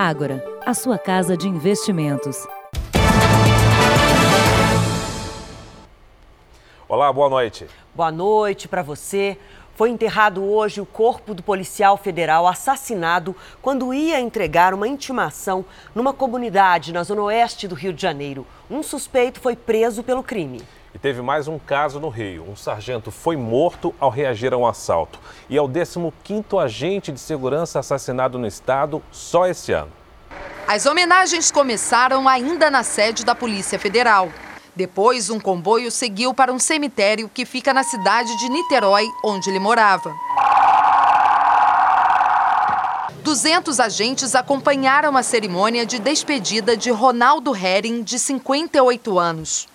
Ágora, a sua casa de investimentos. Olá, boa noite. Boa noite para você. Foi enterrado hoje o corpo do policial federal assassinado quando ia entregar uma intimação numa comunidade na zona oeste do Rio de Janeiro. Um suspeito foi preso pelo crime. E teve mais um caso no Rio. Um sargento foi morto ao reagir a um assalto. E é o 15º agente de segurança assassinado no estado só esse ano. As homenagens começaram ainda na sede da Polícia Federal. Depois, um comboio seguiu para um cemitério que fica na cidade de Niterói, onde ele morava. 200 agentes acompanharam a cerimônia de despedida de Ronaldo Hering, de 58 anos.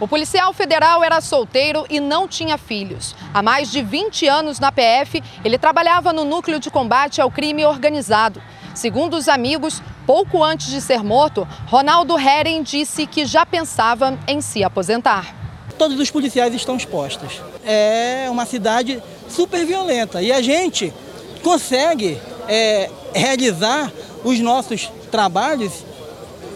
O policial federal era solteiro e não tinha filhos. Há mais de 20 anos na PF, ele trabalhava no núcleo de combate ao crime organizado. Segundo os amigos, pouco antes de ser morto, Ronaldo Heren disse que já pensava em se aposentar. Todos os policiais estão expostos. É uma cidade super violenta e a gente consegue é, realizar os nossos trabalhos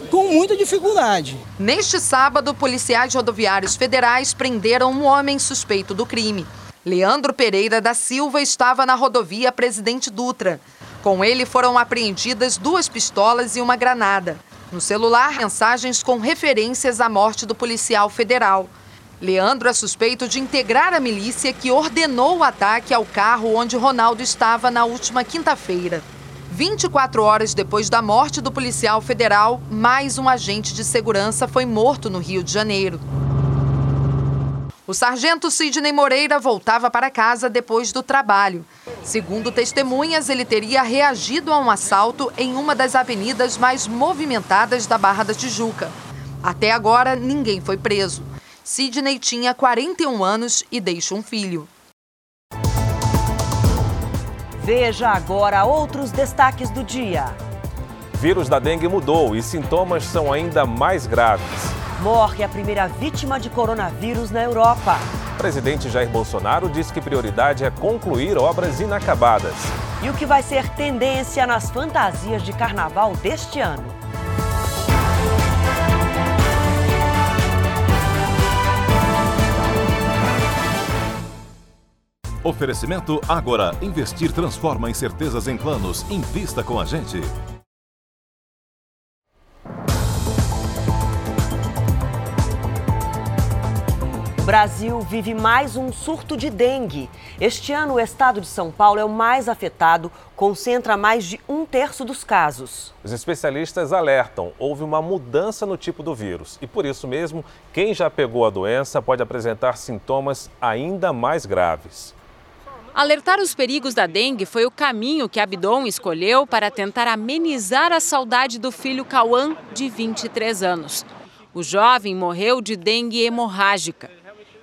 com muita dificuldade. Neste sábado, policiais rodoviários federais prenderam um homem suspeito do crime. Leandro Pereira da Silva estava na rodovia Presidente Dutra. Com ele foram apreendidas duas pistolas e uma granada. No celular, mensagens com referências à morte do policial federal. Leandro é suspeito de integrar a milícia que ordenou o ataque ao carro onde Ronaldo estava na última quinta-feira. 24 horas depois da morte do policial federal, mais um agente de segurança foi morto no Rio de Janeiro. O sargento Sidney Moreira voltava para casa depois do trabalho. Segundo testemunhas, ele teria reagido a um assalto em uma das avenidas mais movimentadas da Barra da Tijuca. Até agora, ninguém foi preso. Sidney tinha 41 anos e deixa um filho. Veja agora outros destaques do dia. Vírus da dengue mudou e sintomas são ainda mais graves. Morre a primeira vítima de coronavírus na Europa. Presidente Jair Bolsonaro diz que prioridade é concluir obras inacabadas. E o que vai ser tendência nas fantasias de carnaval deste ano? Oferecimento Agora. Investir transforma incertezas em planos. Invista com a gente. O Brasil vive mais um surto de dengue. Este ano, o estado de São Paulo é o mais afetado, concentra mais de um terço dos casos. Os especialistas alertam: houve uma mudança no tipo do vírus e, por isso mesmo, quem já pegou a doença pode apresentar sintomas ainda mais graves. Alertar os perigos da dengue foi o caminho que Abdon escolheu para tentar amenizar a saudade do filho Cauã, de 23 anos. O jovem morreu de dengue hemorrágica.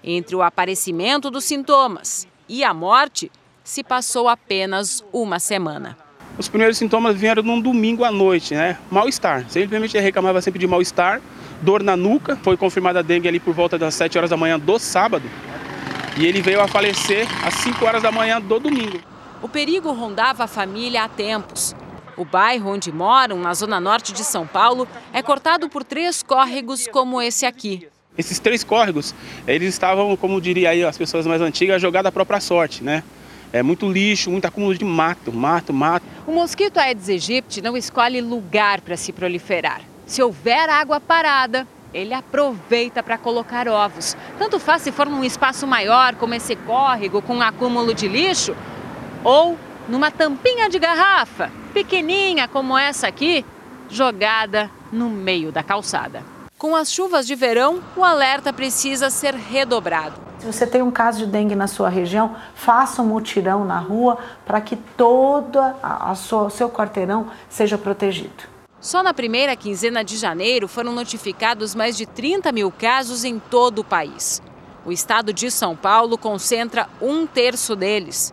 Entre o aparecimento dos sintomas e a morte, se passou apenas uma semana. Os primeiros sintomas vieram num domingo à noite, né? Mal-estar. Simplesmente reclamava sempre de mal-estar, dor na nuca. Foi confirmada a dengue ali por volta das 7 horas da manhã do sábado. E ele veio a falecer às 5 horas da manhã do domingo. O perigo rondava a família há tempos. O bairro onde moram, na zona norte de São Paulo, é cortado por três córregos como esse aqui. Esses três córregos, eles estavam, como diria aí as pessoas mais antigas, jogados à própria sorte, né? É muito lixo, muito acúmulo de mato, mato, mato. O mosquito Aedes aegypti não escolhe lugar para se proliferar. Se houver água parada, ele aproveita para colocar ovos. Tanto faz se for num espaço maior, como esse córrego com um acúmulo de lixo, ou numa tampinha de garrafa, pequenininha como essa aqui, jogada no meio da calçada. Com as chuvas de verão, o alerta precisa ser redobrado. Se você tem um caso de dengue na sua região, faça um mutirão na rua para que todo o seu quarteirão seja protegido. Só na primeira quinzena de janeiro foram notificados mais de 30 mil casos em todo o país. O estado de São Paulo concentra um terço deles.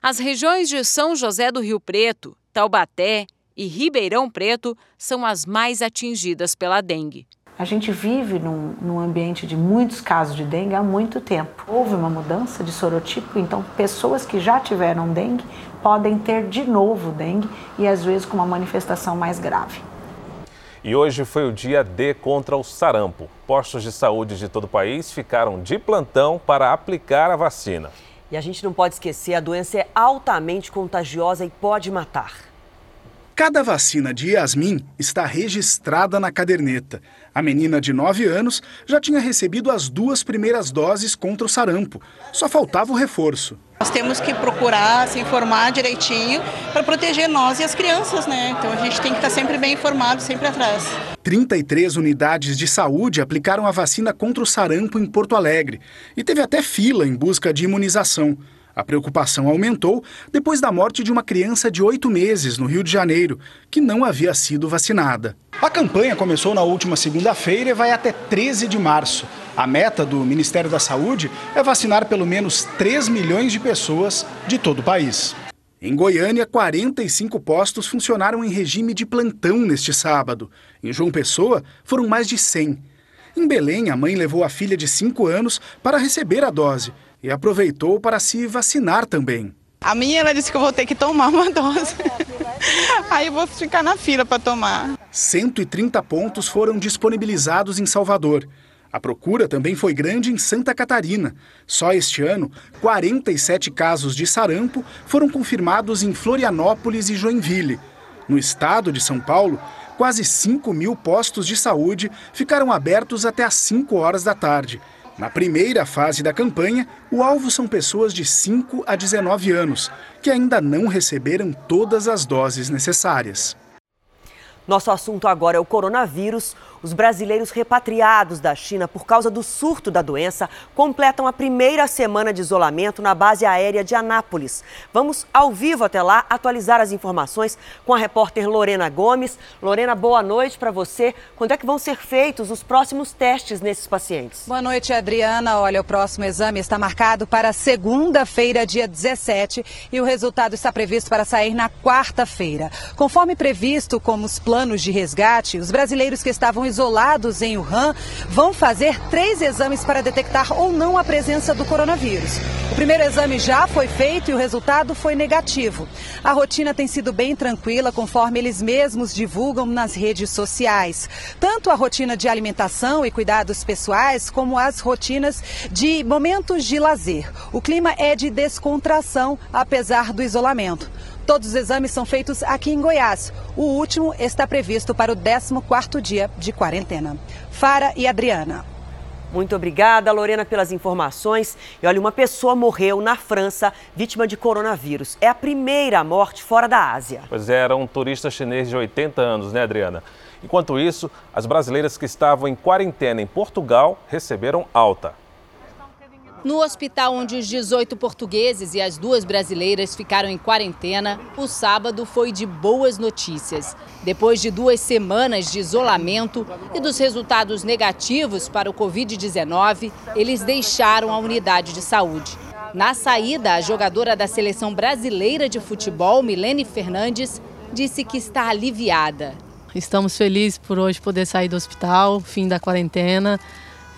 As regiões de São José do Rio Preto, Taubaté e Ribeirão Preto são as mais atingidas pela dengue. A gente vive num, num, ambiente de muitos casos de dengue há muito tempo. Houve uma mudança de sorotipo, então pessoas que já tiveram dengue podem ter de novo dengue e às vezes com uma manifestação mais grave. E hoje foi o dia D contra o sarampo. Postos de saúde de todo o país ficaram de plantão para aplicar a vacina. E a gente não pode esquecer, a doença é altamente contagiosa e pode matar. Cada vacina de Yasmin está registrada na caderneta. A menina de 9 anos já tinha recebido as duas primeiras doses contra o sarampo. Só faltava o reforço. Nós temos que procurar se informar direitinho para proteger nós e as crianças, né? Então a gente tem que estar sempre bem informado, sempre atrás. 33 unidades de saúde aplicaram a vacina contra o sarampo em Porto Alegre e teve até fila em busca de imunização. A preocupação aumentou depois da morte de uma criança de oito meses no Rio de Janeiro, que não havia sido vacinada. A campanha começou na última segunda-feira e vai até 13 de março. A meta do Ministério da Saúde é vacinar pelo menos 3 milhões de pessoas de todo o país. Em Goiânia, 45 postos funcionaram em regime de plantão neste sábado. Em João Pessoa, foram mais de 100. Em Belém, a mãe levou a filha de 5 anos para receber a dose e aproveitou para se vacinar também. A minha, ela disse que eu vou ter que tomar uma dose. Aí eu vou ficar na fila para tomar. 130 pontos foram disponibilizados em Salvador. A procura também foi grande em Santa Catarina. Só este ano, 47 casos de sarampo foram confirmados em Florianópolis e Joinville. No estado de São Paulo, quase 5 mil postos de saúde ficaram abertos até às 5 horas da tarde. Na primeira fase da campanha, o alvo são pessoas de 5 a 19 anos, que ainda não receberam todas as doses necessárias. Nosso assunto agora é o coronavírus. Os brasileiros repatriados da China por causa do surto da doença completam a primeira semana de isolamento na base aérea de Anápolis. Vamos ao vivo até lá atualizar as informações com a repórter Lorena Gomes. Lorena, boa noite para você. Quando é que vão ser feitos os próximos testes nesses pacientes? Boa noite, Adriana. Olha, o próximo exame está marcado para segunda-feira, dia 17, e o resultado está previsto para sair na quarta-feira. Conforme previsto, como os planos de resgate, os brasileiros que estavam isolados em Wuhan vão fazer três exames para detectar ou não a presença do coronavírus. O primeiro exame já foi feito e o resultado foi negativo. A rotina tem sido bem tranquila, conforme eles mesmos divulgam nas redes sociais. Tanto a rotina de alimentação e cuidados pessoais, como as rotinas de momentos de lazer. O clima é de descontração, apesar do isolamento. Todos os exames são feitos aqui em Goiás. O último está previsto para o 14º dia de quarentena. Fara e Adriana. Muito obrigada, Lorena, pelas informações. E olha, uma pessoa morreu na França vítima de coronavírus. É a primeira morte fora da Ásia. Pois é, era um turista chinês de 80 anos, né, Adriana? Enquanto isso, as brasileiras que estavam em quarentena em Portugal receberam alta. No hospital onde os 18 portugueses e as duas brasileiras ficaram em quarentena, o sábado foi de boas notícias. Depois de duas semanas de isolamento e dos resultados negativos para o Covid-19, eles deixaram a unidade de saúde. Na saída, a jogadora da seleção brasileira de futebol, Milene Fernandes, disse que está aliviada. Estamos felizes por hoje poder sair do hospital, fim da quarentena.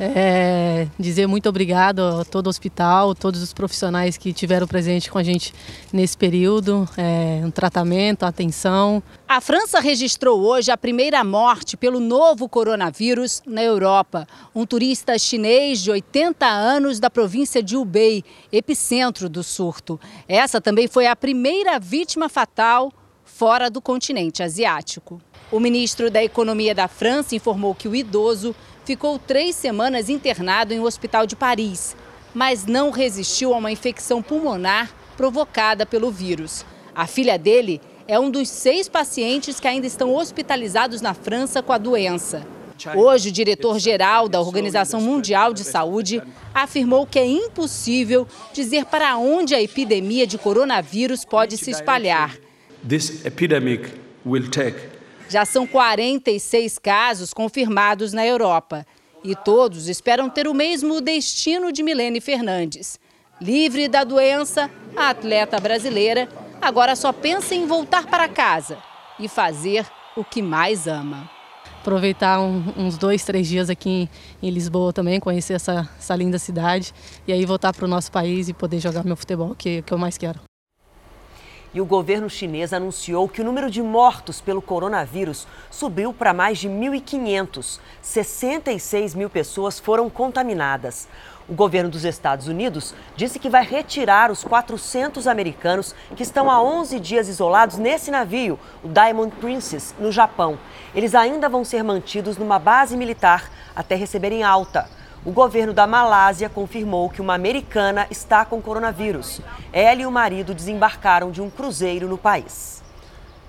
É, dizer muito obrigado a todo o hospital, todos os profissionais que tiveram presente com a gente nesse período, é, um tratamento, atenção. A França registrou hoje a primeira morte pelo novo coronavírus na Europa. Um turista chinês de 80 anos da província de Hubei, epicentro do surto. Essa também foi a primeira vítima fatal fora do continente asiático. O ministro da Economia da França informou que o idoso ficou três semanas internado em um hospital de Paris, mas não resistiu a uma infecção pulmonar provocada pelo vírus. A filha dele é um dos seis pacientes que ainda estão hospitalizados na França com a doença. Hoje, o diretor-geral da Organização Mundial de Saúde afirmou que é impossível dizer para onde a epidemia de coronavírus pode se espalhar. This epidemic will take já são 46 casos confirmados na Europa. E todos esperam ter o mesmo destino de Milene Fernandes. Livre da doença, a atleta brasileira agora só pensa em voltar para casa e fazer o que mais ama. Aproveitar um, uns dois, três dias aqui em, em Lisboa também, conhecer essa, essa, linda cidade e aí voltar para o nosso país e poder jogar meu futebol, que, que eu mais quero. E o governo chinês anunciou que o número de mortos pelo coronavírus subiu para mais de 1.500. 66 mil pessoas foram contaminadas. O governo dos Estados Unidos disse que vai retirar os 400 americanos que estão há 11 dias isolados nesse navio, o Diamond Princess, no Japão. Eles ainda vão ser mantidos numa base militar até receberem alta. O governo da Malásia confirmou que uma americana está com coronavírus. Ela e o marido desembarcaram de um cruzeiro no país.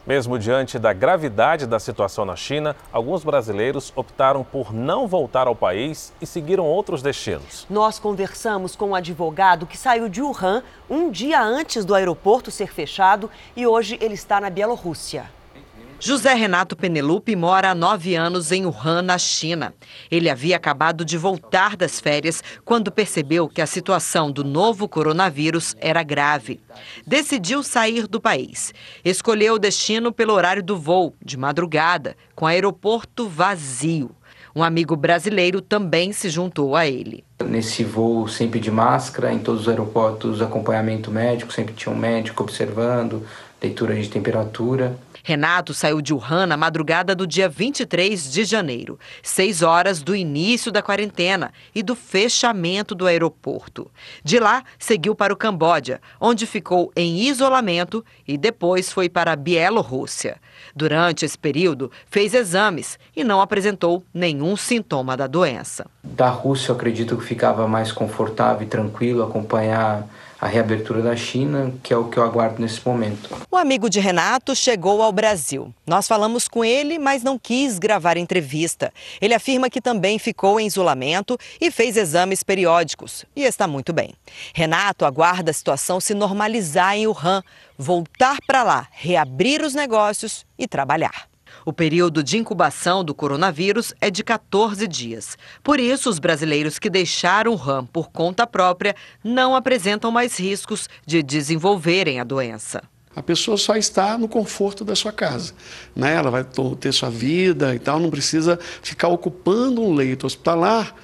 Mesmo diante da gravidade da situação na China, alguns brasileiros optaram por não voltar ao país e seguiram outros destinos. Nós conversamos com um advogado que saiu de Wuhan um dia antes do aeroporto ser fechado e hoje ele está na Bielorrússia. José Renato Penelope mora há nove anos em Wuhan, na China. Ele havia acabado de voltar das férias quando percebeu que a situação do novo coronavírus era grave. Decidiu sair do país. Escolheu o destino pelo horário do voo, de madrugada, com aeroporto vazio. Um amigo brasileiro também se juntou a ele. Nesse voo, sempre de máscara, em todos os aeroportos, acompanhamento médico, sempre tinha um médico observando, leitura de temperatura. Renato saiu de Wuhan na madrugada do dia 23 de janeiro, seis horas do início da quarentena e do fechamento do aeroporto. De lá, seguiu para o Camboja, onde ficou em isolamento e depois foi para a Bielorrússia. Durante esse período, fez exames e não apresentou nenhum sintoma da doença. Da Rússia, eu acredito que ficava mais confortável e tranquilo acompanhar a reabertura da China, que é o que eu aguardo nesse momento. O amigo de Renato chegou ao Brasil. Nós falamos com ele, mas não quis gravar entrevista. Ele afirma que também ficou em isolamento e fez exames periódicos e está muito bem. Renato aguarda a situação se normalizar em Wuhan, voltar para lá, reabrir os negócios e trabalhar. O período de incubação do coronavírus é de 14 dias. Por isso, os brasileiros que deixaram o RAM por conta própria não apresentam mais riscos de desenvolverem a doença. A pessoa só está no conforto da sua casa. Né? Ela vai ter sua vida e tal, não precisa ficar ocupando um leito hospitalar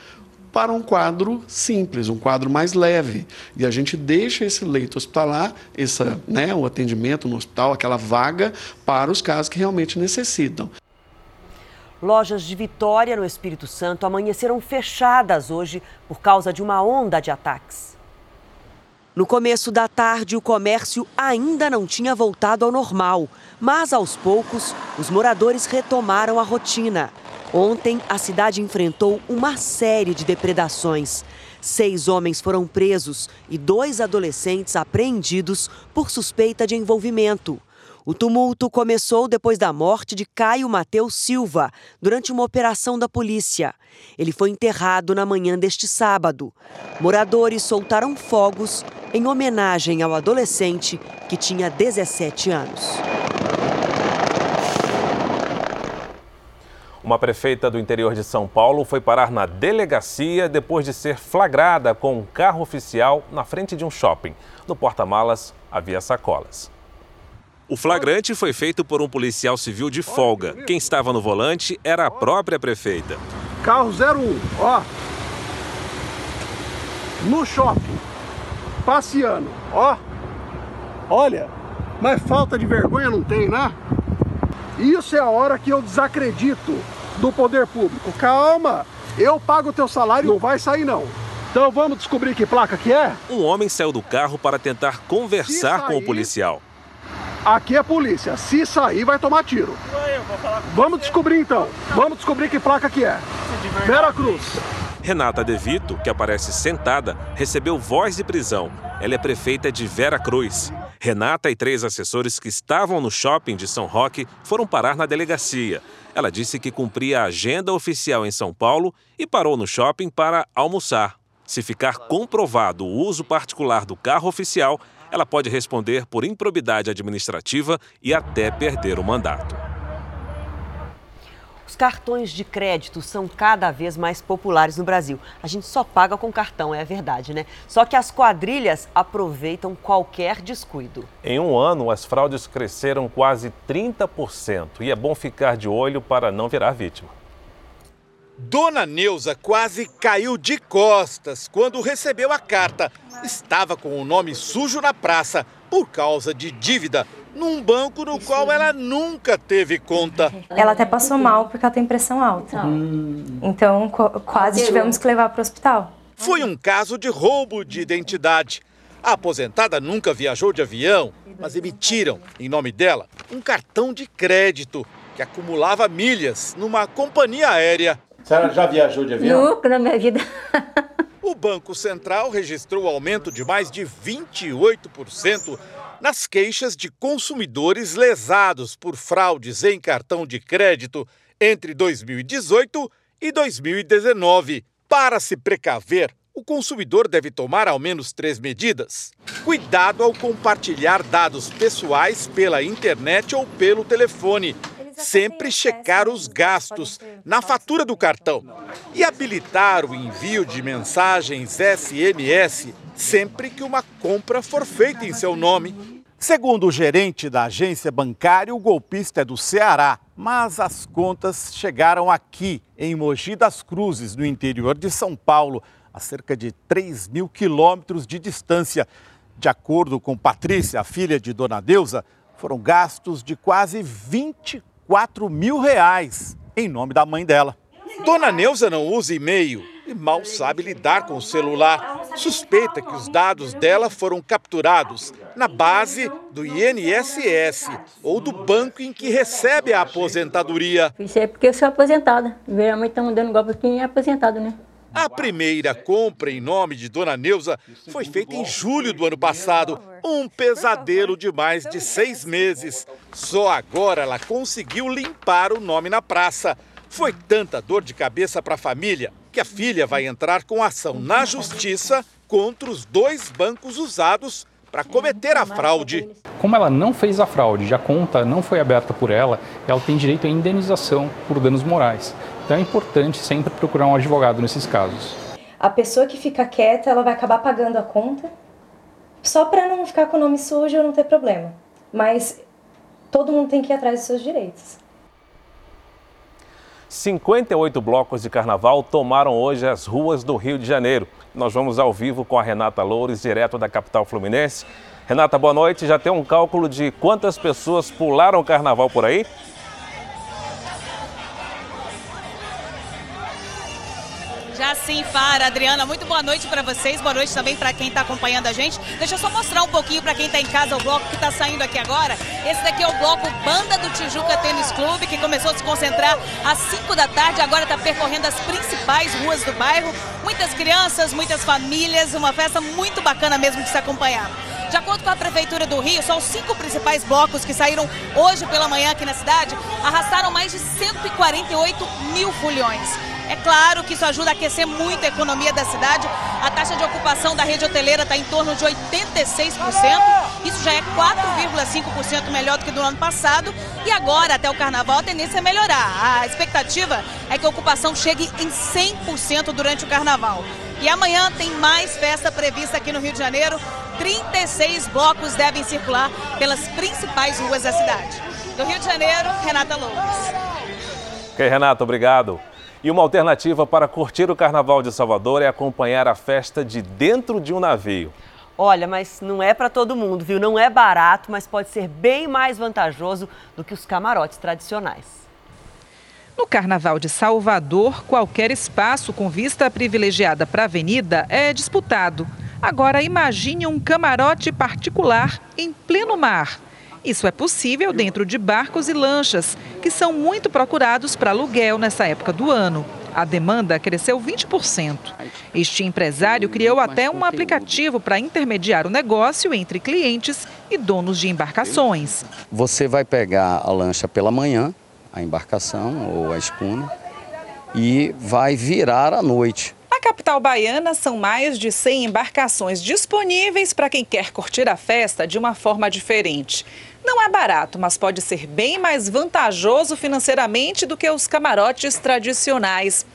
para um quadro simples, um quadro mais leve. E a gente deixa esse leito hospitalar, essa, né, o atendimento no hospital, aquela vaga, para os casos que realmente necessitam. Lojas de Vitória, no Espírito Santo, amanheceram fechadas hoje por causa de uma onda de ataques. No começo da tarde, o comércio ainda não tinha voltado ao normal, mas aos poucos, os moradores retomaram a rotina. Ontem, a cidade enfrentou uma série de depredações. Seis homens foram presos e dois adolescentes apreendidos por suspeita de envolvimento. O tumulto começou depois da morte de Caio Mateus Silva, durante uma operação da polícia. Ele foi enterrado na manhã deste sábado. Moradores soltaram fogos em homenagem ao adolescente que tinha 17 anos. Uma prefeita do interior de São Paulo foi parar na delegacia depois de ser flagrada com um carro oficial na frente de um shopping. No porta-malas havia sacolas. O flagrante foi feito por um policial civil de folga. Quem estava no volante era a própria prefeita. Carro 01, ó. No shopping. Passeando, ó. Olha, mas falta de vergonha não tem, né? Isso é a hora que eu desacredito do poder público. Calma, eu pago o teu salário, não vai sair não. Então vamos descobrir que placa que é? Um homem saiu do carro para tentar conversar sair, com o policial. Aqui é polícia, se sair vai tomar tiro. Vamos descobrir então, vamos descobrir que placa que é. Vera Cruz. Renata De Vito, que aparece sentada, recebeu voz de prisão. Ela é prefeita de Vera Cruz. Renata e três assessores que estavam no shopping de São Roque foram parar na delegacia. Ela disse que cumpria a agenda oficial em São Paulo e parou no shopping para almoçar. Se ficar comprovado o uso particular do carro oficial, ela pode responder por improbidade administrativa e até perder o mandato. Os cartões de crédito são cada vez mais populares no Brasil. A gente só paga com cartão, é a verdade, né? Só que as quadrilhas aproveitam qualquer descuido. Em um ano, as fraudes cresceram quase 30% e é bom ficar de olho para não virar vítima. Dona Neuza quase caiu de costas quando recebeu a carta. Estava com o nome sujo na praça por causa de dívida num banco no qual ela nunca teve conta. Ela até passou mal porque ela tem pressão alta. Hum. Então quase tivemos que levar para o hospital. Foi um caso de roubo de identidade. A aposentada nunca viajou de avião, mas emitiram, em nome dela, um cartão de crédito que acumulava milhas numa companhia aérea. A senhora já viajou de avião? Nunca na minha vida. o Banco Central registrou aumento de mais de 28% nas queixas de consumidores lesados por fraudes em cartão de crédito entre 2018 e 2019. Para se precaver, o consumidor deve tomar ao menos três medidas. Cuidado ao compartilhar dados pessoais pela internet ou pelo telefone. Sempre checar os gastos na fatura do cartão e habilitar o envio de mensagens SMS sempre que uma compra for feita em seu nome. Segundo o gerente da agência bancária, o golpista é do Ceará, mas as contas chegaram aqui, em Mogi das Cruzes, no interior de São Paulo, a cerca de 3 mil quilômetros de distância. De acordo com Patrícia, a filha de Dona Deusa, foram gastos de quase 24 mil reais em nome da mãe dela. Dona Neuza não usa e-mail e mal sabe lidar com o celular. Suspeita que os dados dela foram capturados na base do INSS ou do banco em que recebe a aposentadoria. Isso é porque eu sou aposentada. Minha mãe está dando golpe quem é aposentado, né? A primeira compra em nome de Dona Neuza foi feita em julho do ano passado. Um pesadelo de mais de seis meses. Só agora ela conseguiu limpar o nome na praça. Foi tanta dor de cabeça para a família que a filha vai entrar com ação na justiça contra os dois bancos usados para cometer a fraude. Como ela não fez a fraude, a conta não foi aberta por ela, ela tem direito à indenização por danos morais. Então é importante sempre procurar um advogado nesses casos. A pessoa que fica quieta, ela vai acabar pagando a conta só para não ficar com o nome sujo ou não ter problema. Mas todo mundo tem que ir atrás dos seus direitos. 58 blocos de carnaval tomaram hoje as ruas do Rio de Janeiro. Nós vamos ao vivo com a Renata Loures, direto da capital fluminense. Renata, boa noite. Já tem um cálculo de quantas pessoas pularam o carnaval por aí? Já sim, Fara. Adriana, muito boa noite para vocês, boa noite também para quem está acompanhando a gente. Deixa eu só mostrar um pouquinho para quem está em casa o bloco que está saindo aqui agora. Esse daqui é o bloco Banda do Tijuca Tênis Clube, que começou a se concentrar às 5 da tarde, agora está percorrendo as principais ruas do bairro. Muitas crianças, muitas famílias, uma festa muito bacana mesmo de se acompanhar. De acordo com a Prefeitura do Rio, só os cinco principais blocos que saíram hoje pela manhã aqui na cidade arrastaram mais de 148 mil fulhões. É claro que isso ajuda a aquecer muito a economia da cidade. A taxa de ocupação da rede hoteleira está em torno de 86%. Isso já é 4,5% melhor do que do ano passado. E agora, até o carnaval, a tendência é melhorar. A expectativa é que a ocupação chegue em 100% durante o carnaval. E amanhã tem mais festa prevista aqui no Rio de Janeiro. 36 blocos devem circular pelas principais ruas da cidade. Do Rio de Janeiro, Renata Loures. Ok, Renata, obrigado. E uma alternativa para curtir o Carnaval de Salvador é acompanhar a festa de dentro de um navio. Olha, mas não é para todo mundo, viu? Não é barato, mas pode ser bem mais vantajoso do que os camarotes tradicionais. No Carnaval de Salvador, qualquer espaço com vista privilegiada para a avenida é disputado. Agora imagine um camarote particular em pleno mar. Isso é possível dentro de barcos e lanchas, que são muito procurados para aluguel nessa época do ano. A demanda cresceu 20%. Este empresário criou até um aplicativo para intermediar o negócio entre clientes e donos de embarcações. Você vai pegar a lancha pela manhã, a embarcação ou a espuna, e vai virar à noite. Na capital baiana, são mais de 100 embarcações disponíveis para quem quer curtir a festa de uma forma diferente. Não é barato, mas pode ser bem mais vantajoso financeiramente do que os camarotes tradicionais.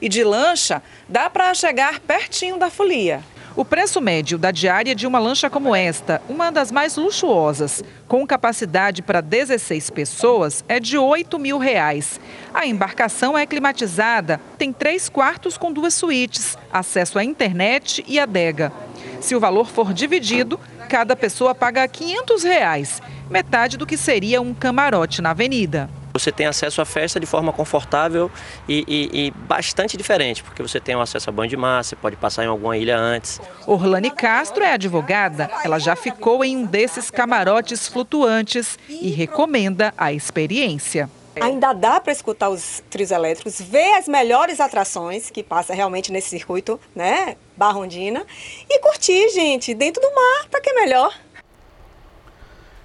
E de lancha, dá para chegar pertinho da folia. O preço médio da diária de uma lancha como esta, uma das mais luxuosas, com capacidade para 16 pessoas, é de 8 mil reais. A embarcação é climatizada, tem três quartos com duas suítes, acesso à internet e adega. Se o valor for dividido, cada pessoa paga 500 reais, metade do que seria um camarote na avenida. Você tem acesso à festa de forma confortável e, e, e bastante diferente, porque você tem acesso a banho de mar, você pode passar em alguma ilha antes. Orlane Castro é advogada. Ela já ficou em um desses camarotes flutuantes e recomenda a experiência. Ainda dá para escutar os trios elétricos, ver as melhores atrações que passa realmente nesse circuito, né, Barrondina, e curtir, gente, dentro do mar, para que é melhor.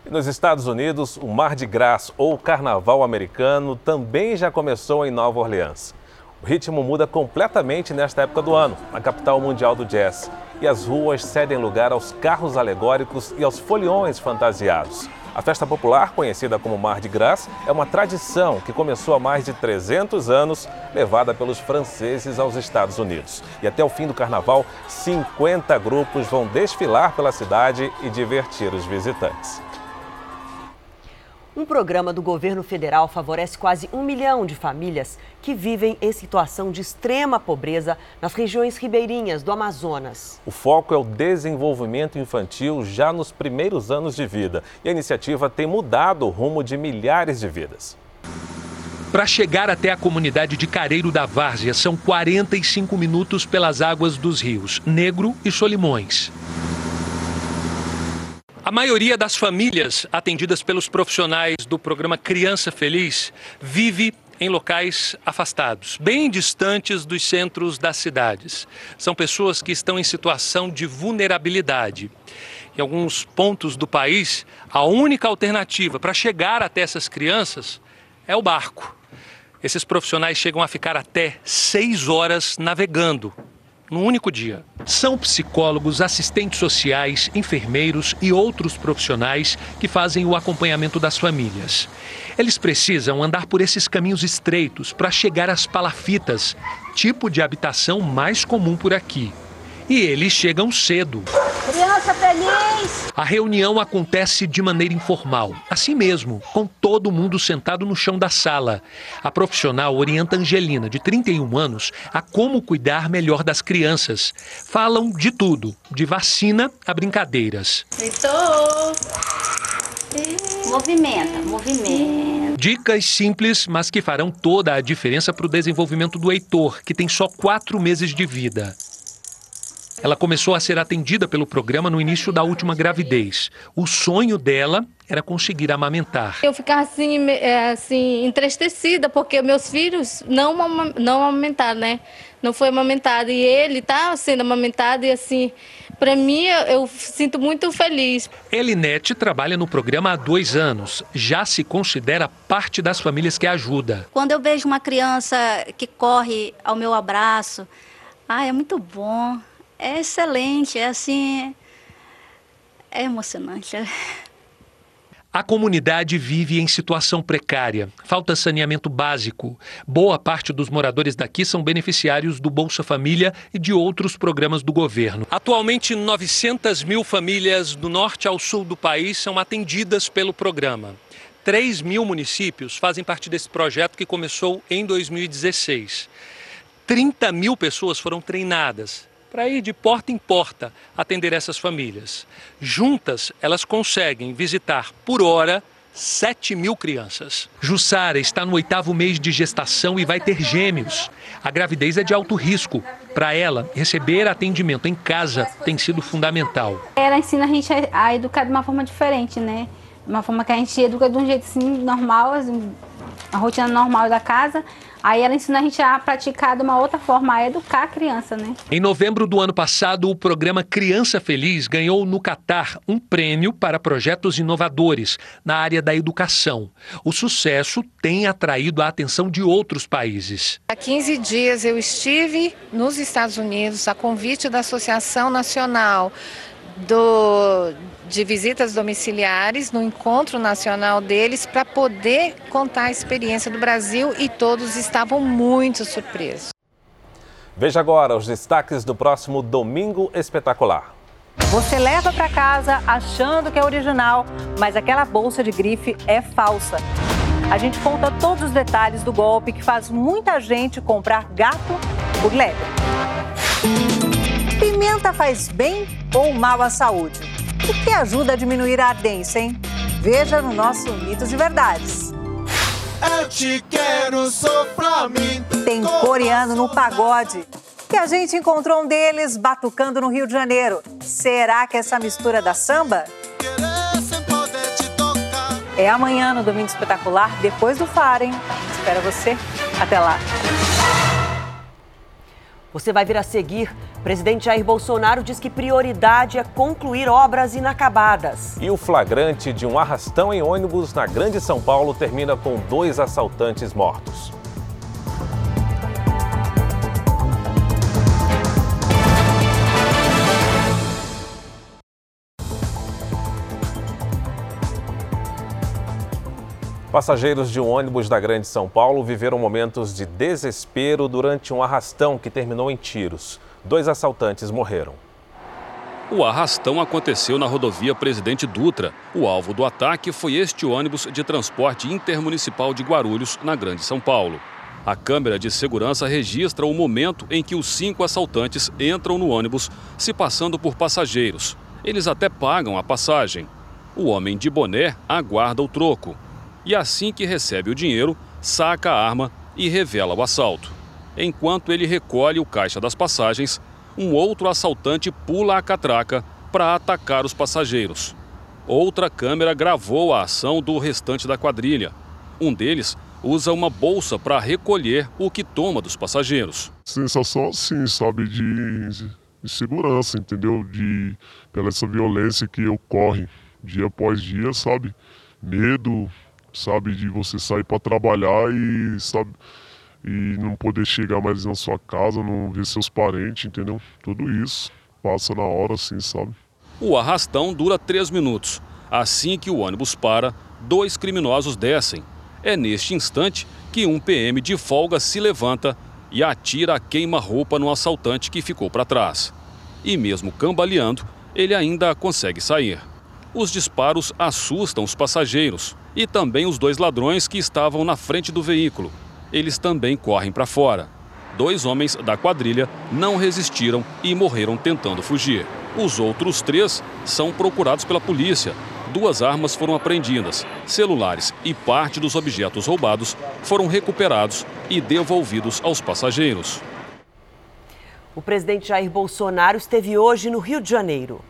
Nos Estados Unidos, o Mar de Gras ou Carnaval americano também já começou em Nova Orleans. O ritmo muda completamente nesta época do ano, a capital mundial do jazz, e as ruas cedem lugar aos carros alegóricos e aos foliões fantasiados. A festa popular, conhecida como Mar de Gras, é uma tradição que começou há mais de 300 anos, levada pelos franceses aos Estados Unidos. E até o fim do carnaval, 50 grupos vão desfilar pela cidade e divertir os visitantes. Um programa do governo federal favorece quase um milhão de famílias que vivem em situação de extrema pobreza nas regiões ribeirinhas do Amazonas. O foco é o desenvolvimento infantil já nos primeiros anos de vida e a iniciativa tem mudado o rumo de milhares de vidas. Para chegar até a comunidade de Careiro da Várzea, são 45 minutos pelas águas dos rios Negro e Solimões. A maioria das famílias atendidas pelos profissionais do programa Criança Feliz vive em locais afastados, bem distantes dos centros das cidades. São pessoas que estão em situação de vulnerabilidade. Em alguns pontos do país, a única alternativa para chegar até essas crianças é o barco. Esses profissionais chegam a ficar até seis horas navegando num único dia. São psicólogos, assistentes sociais, enfermeiros e outros profissionais que fazem o acompanhamento das famílias. Eles precisam andar por esses caminhos estreitos para chegar às palafitas, tipo de habitação mais comum por aqui. E eles chegam cedo. Criança feliz! A reunião acontece de maneira informal, assim mesmo, com todo mundo sentado no chão da sala. A profissional orienta Angelina, de 31 anos, a como cuidar melhor das crianças. Falam de tudo, de vacina a brincadeiras. Heitor! Movimenta, movimenta. Dicas simples, mas que farão toda a diferença para o desenvolvimento do Heitor, que tem só quatro meses de vida. Ela começou a ser atendida pelo programa no início da última gravidez. O sonho dela era conseguir amamentar. Eu ficava assim, é, assim entristecida porque meus filhos não não amamentaram, né? Não foi amamentado e ele está sendo amamentado e assim, para mim eu sinto muito feliz. Elinete trabalha no programa há dois anos. Já se considera parte das famílias que ajuda. Quando eu vejo uma criança que corre ao meu abraço, ah, é muito bom é excelente, é assim, é emocionante. A comunidade vive em situação precária. Falta saneamento básico. Boa parte dos moradores daqui são beneficiários do Bolsa Família e de outros programas do governo. Atualmente, 900 mil famílias do norte ao sul do país são atendidas pelo programa. 3 mil municípios fazem parte desse projeto que começou em 2016. 30 mil pessoas foram treinadas para ir de porta em porta atender essas famílias. Juntas, elas conseguem visitar por hora 7 mil crianças. Jussara está no oitavo mês de gestação e vai ter gêmeos. A gravidez é de alto risco. Para ela, receber atendimento em casa tem sido fundamental. Ela ensina a gente a educar de uma forma diferente, né? Uma forma que a gente educa de um jeito assim, normal, assim, a rotina normal da casa. Aí ela ensina a gente a praticar de uma outra forma, a educar a criança, né? Em novembro do ano passado, o programa Criança Feliz ganhou no Catar um prêmio para projetos inovadores na área da educação. O sucesso tem atraído a atenção de outros países. Há 15 dias eu estive nos Estados Unidos a convite da Associação Nacional do, de visitas domiciliares no encontro nacional deles para poder contar a experiência do Brasil e todos estavam muito surpresos. Veja agora os destaques do próximo Domingo Espetacular. Você leva para casa achando que é original, mas aquela bolsa de grife é falsa. A gente conta todos os detalhes do golpe que faz muita gente comprar gato por lebre. Pimenta faz bem ou mal à saúde? O que ajuda a diminuir a ardência, hein? Veja no nosso Mitos e Verdades. Eu te quero só pra mim. Tem coreano no pagode. E a gente encontrou um deles batucando no Rio de Janeiro. Será que essa mistura da samba? É amanhã no Domingo Espetacular, depois do Faren. Espero você. Até lá. Você vai vir a seguir. Presidente Jair Bolsonaro diz que prioridade é concluir obras inacabadas. E o flagrante de um arrastão em ônibus na Grande São Paulo termina com dois assaltantes mortos. Passageiros de um ônibus da Grande São Paulo viveram momentos de desespero durante um arrastão que terminou em tiros. Dois assaltantes morreram. O arrastão aconteceu na rodovia Presidente Dutra. O alvo do ataque foi este ônibus de transporte intermunicipal de Guarulhos, na Grande São Paulo. A câmera de segurança registra o momento em que os cinco assaltantes entram no ônibus, se passando por passageiros. Eles até pagam a passagem. O homem de boné aguarda o troco e assim que recebe o dinheiro, saca a arma e revela o assalto. Enquanto ele recolhe o caixa das passagens, um outro assaltante pula a catraca para atacar os passageiros. Outra câmera gravou a ação do restante da quadrilha. Um deles usa uma bolsa para recolher o que toma dos passageiros. Sensação assim, sabe, de, de segurança, entendeu? De pela essa violência que ocorre dia após dia, sabe? Medo, sabe? De você sair para trabalhar e, sabe? E não poder chegar mais na sua casa, não ver seus parentes, entendeu? Tudo isso passa na hora, assim, sabe? O arrastão dura três minutos. Assim que o ônibus para, dois criminosos descem. É neste instante que um PM de folga se levanta e atira a queima-roupa no assaltante que ficou para trás. E mesmo cambaleando, ele ainda consegue sair. Os disparos assustam os passageiros e também os dois ladrões que estavam na frente do veículo. Eles também correm para fora. Dois homens da quadrilha não resistiram e morreram tentando fugir. Os outros três são procurados pela polícia. Duas armas foram apreendidas, celulares e parte dos objetos roubados foram recuperados e devolvidos aos passageiros. O presidente Jair Bolsonaro esteve hoje no Rio de Janeiro.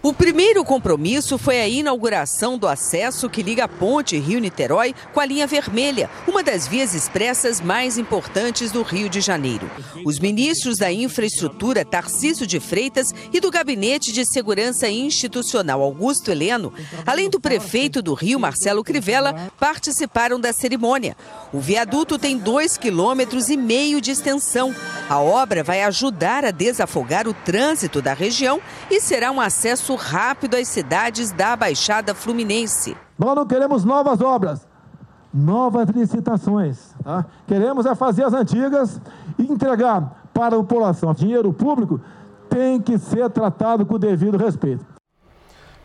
O primeiro compromisso foi a inauguração do acesso que liga a ponte Rio-Niterói com a linha vermelha, uma das vias expressas mais importantes do Rio de Janeiro. Os ministros da Infraestrutura, Tarcísio de Freitas, e do Gabinete de Segurança Institucional, Augusto Heleno, além do prefeito do Rio, Marcelo Crivella, participaram da cerimônia. O viaduto tem dois quilômetros e meio de extensão. A obra vai ajudar a desafogar o trânsito da região e será um acesso rápido às cidades da Baixada Fluminense. Nós não queremos novas obras, novas licitações. Tá? Queremos é fazer as antigas e entregar para a população. Dinheiro público tem que ser tratado com o devido respeito.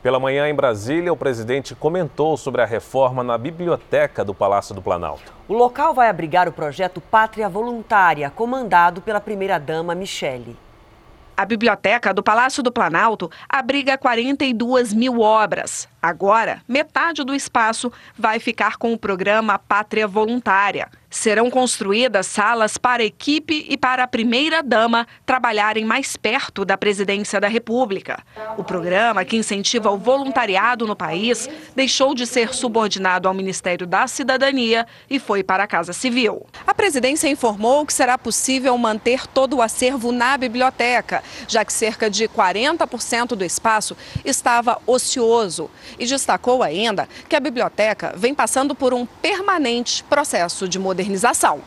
Pela manhã em Brasília, o presidente comentou sobre a reforma na biblioteca do Palácio do Planalto. O local vai abrigar o projeto Pátria Voluntária, comandado pela primeira-dama Michele. A biblioteca do Palácio do Planalto abriga 42 mil obras. Agora, metade do espaço vai ficar com o programa Pátria Voluntária. Serão construídas salas para a equipe e para a primeira-dama trabalharem mais perto da presidência da República. O programa, que incentiva o voluntariado no país, deixou de ser subordinado ao Ministério da Cidadania e foi para a Casa Civil. A presidência informou que será possível manter todo o acervo na biblioteca, já que cerca de 40% do espaço estava ocioso. E destacou ainda que a biblioteca vem passando por um permanente processo de modernização modernização.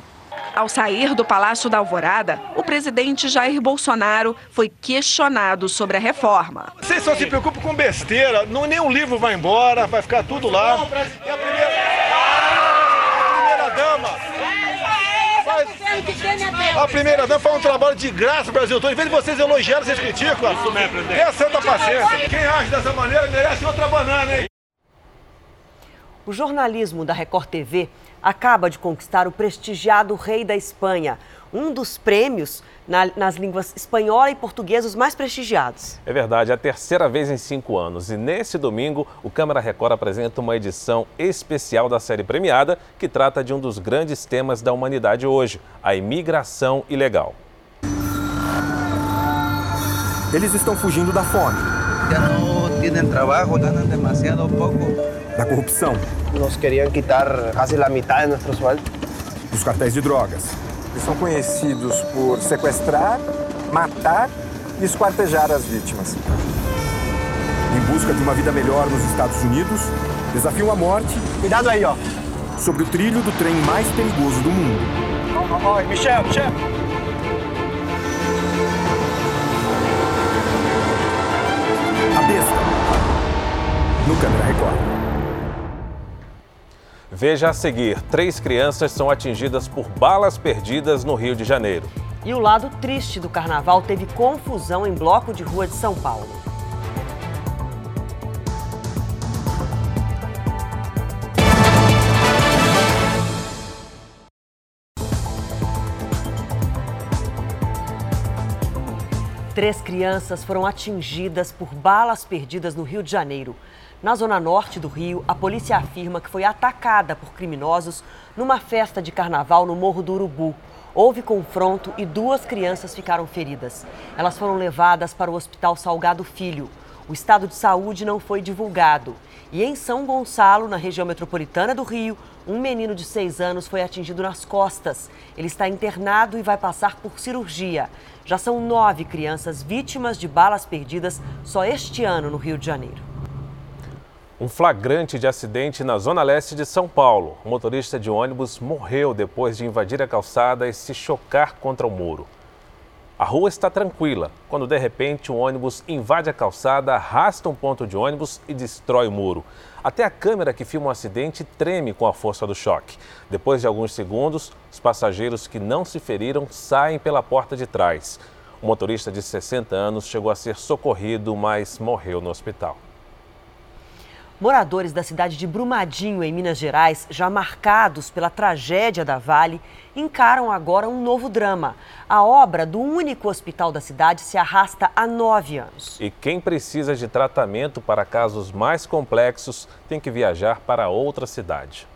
Ao sair do Palácio da Alvorada, o presidente Jair Bolsonaro foi questionado sobre a reforma. Vocês só se preocupam com besteira, não, nenhum livro vai embora, vai ficar tudo lá. E a primeira, a primeira dama faz A primeira dama faz um trabalho de graça Brasil todo. Em vez de vocês elogiarem, vocês criticam. Isso mesmo, presidente. Tenha santa paciência. Quem age dessa maneira merece outra banana, hein? O jornalismo da Record TV acaba de conquistar o prestigiado Rei da Espanha, um dos prêmios na, nas línguas espanhola e portuguesa os mais prestigiados. É verdade, é a terceira vez em cinco anos. E nesse domingo, o Câmara Record apresenta uma edição especial da série premiada que trata de um dos grandes temas da humanidade hoje, a imigração ilegal. Eles estão fugindo da fome. Já não têm trabalho, ganham demasiado pouco. Da corrupção. Nos queriam quitar quase a metade de nosso sueldo. Dos cartéis de drogas. Eles são conhecidos por sequestrar, matar e esquartejar as vítimas. Em busca de uma vida melhor nos Estados Unidos, desafiam a morte. Cuidado aí, ó. Sobre o trilho do trem mais perigoso do mundo. Oi, Michel, Michel. A besta. No Câmera Record. Veja a seguir: três crianças são atingidas por balas perdidas no Rio de Janeiro. E o lado triste do carnaval teve confusão em bloco de rua de São Paulo. Três crianças foram atingidas por balas perdidas no Rio de Janeiro. Na zona norte do Rio, a polícia afirma que foi atacada por criminosos numa festa de carnaval no Morro do Urubu. Houve confronto e duas crianças ficaram feridas. Elas foram levadas para o Hospital Salgado Filho. O estado de saúde não foi divulgado. E em São Gonçalo, na região metropolitana do Rio, um menino de seis anos foi atingido nas costas. Ele está internado e vai passar por cirurgia. Já são nove crianças vítimas de balas perdidas só este ano no Rio de Janeiro. Um flagrante de acidente na zona leste de São Paulo. O motorista de ônibus morreu depois de invadir a calçada e se chocar contra o muro. A rua está tranquila, quando de repente um ônibus invade a calçada, arrasta um ponto de ônibus e destrói o muro. Até a câmera que filma o acidente treme com a força do choque. Depois de alguns segundos, os passageiros que não se feriram saem pela porta de trás. O motorista de 60 anos chegou a ser socorrido, mas morreu no hospital. Moradores da cidade de Brumadinho, em Minas Gerais, já marcados pela tragédia da Vale, encaram agora um novo drama. A obra do único hospital da cidade se arrasta há nove anos. E quem precisa de tratamento para casos mais complexos tem que viajar para outra cidade.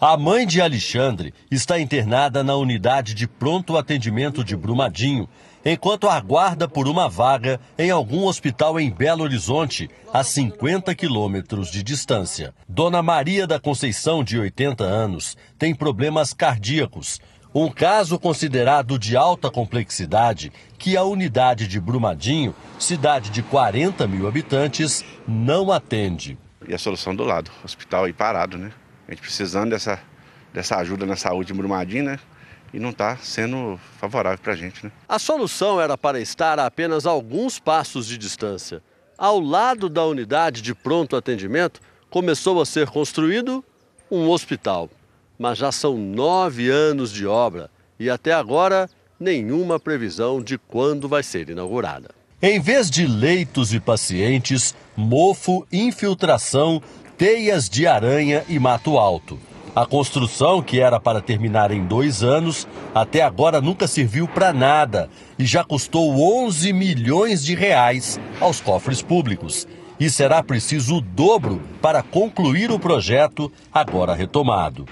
A mãe de Alexandre está internada na unidade de pronto atendimento de Brumadinho enquanto aguarda por uma vaga em algum hospital em Belo Horizonte, a 50 quilômetros de distância. Dona Maria da Conceição, de 80 anos, tem problemas cardíacos. Um caso considerado de alta complexidade que a unidade de Brumadinho, cidade de 40 mil habitantes, não atende. E a solução do lado, hospital aí parado, né? A gente precisando dessa, dessa ajuda na saúde em Brumadinho, né? E não está sendo favorável para a gente. Né? A solução era para estar a apenas alguns passos de distância. Ao lado da unidade de pronto atendimento, começou a ser construído um hospital. Mas já são nove anos de obra e até agora nenhuma previsão de quando vai ser inaugurada. Em vez de leitos e pacientes, mofo, infiltração, teias de aranha e mato alto. A construção, que era para terminar em dois anos, até agora nunca serviu para nada e já custou 11 milhões de reais aos cofres públicos. E será preciso o dobro para concluir o projeto, agora retomado.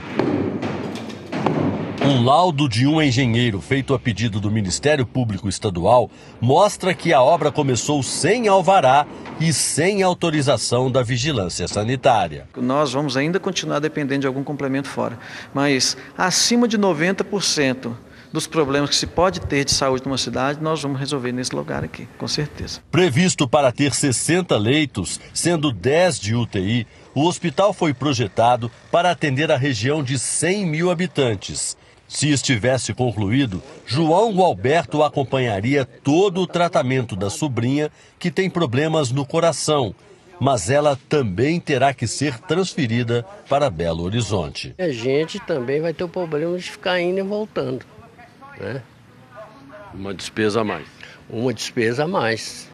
Um laudo de um engenheiro feito a pedido do Ministério Público Estadual mostra que a obra começou sem alvará e sem autorização da vigilância sanitária. Nós vamos ainda continuar dependendo de algum complemento fora, mas acima de 90% dos problemas que se pode ter de saúde numa cidade, nós vamos resolver nesse lugar aqui, com certeza. Previsto para ter 60 leitos, sendo 10 de UTI, o hospital foi projetado para atender a região de 100 mil habitantes. Se estivesse concluído, João Gualberto acompanharia todo o tratamento da sobrinha, que tem problemas no coração, mas ela também terá que ser transferida para Belo Horizonte. A gente também vai ter o problema de ficar indo e voltando. né? Uma despesa a mais. Uma despesa a mais.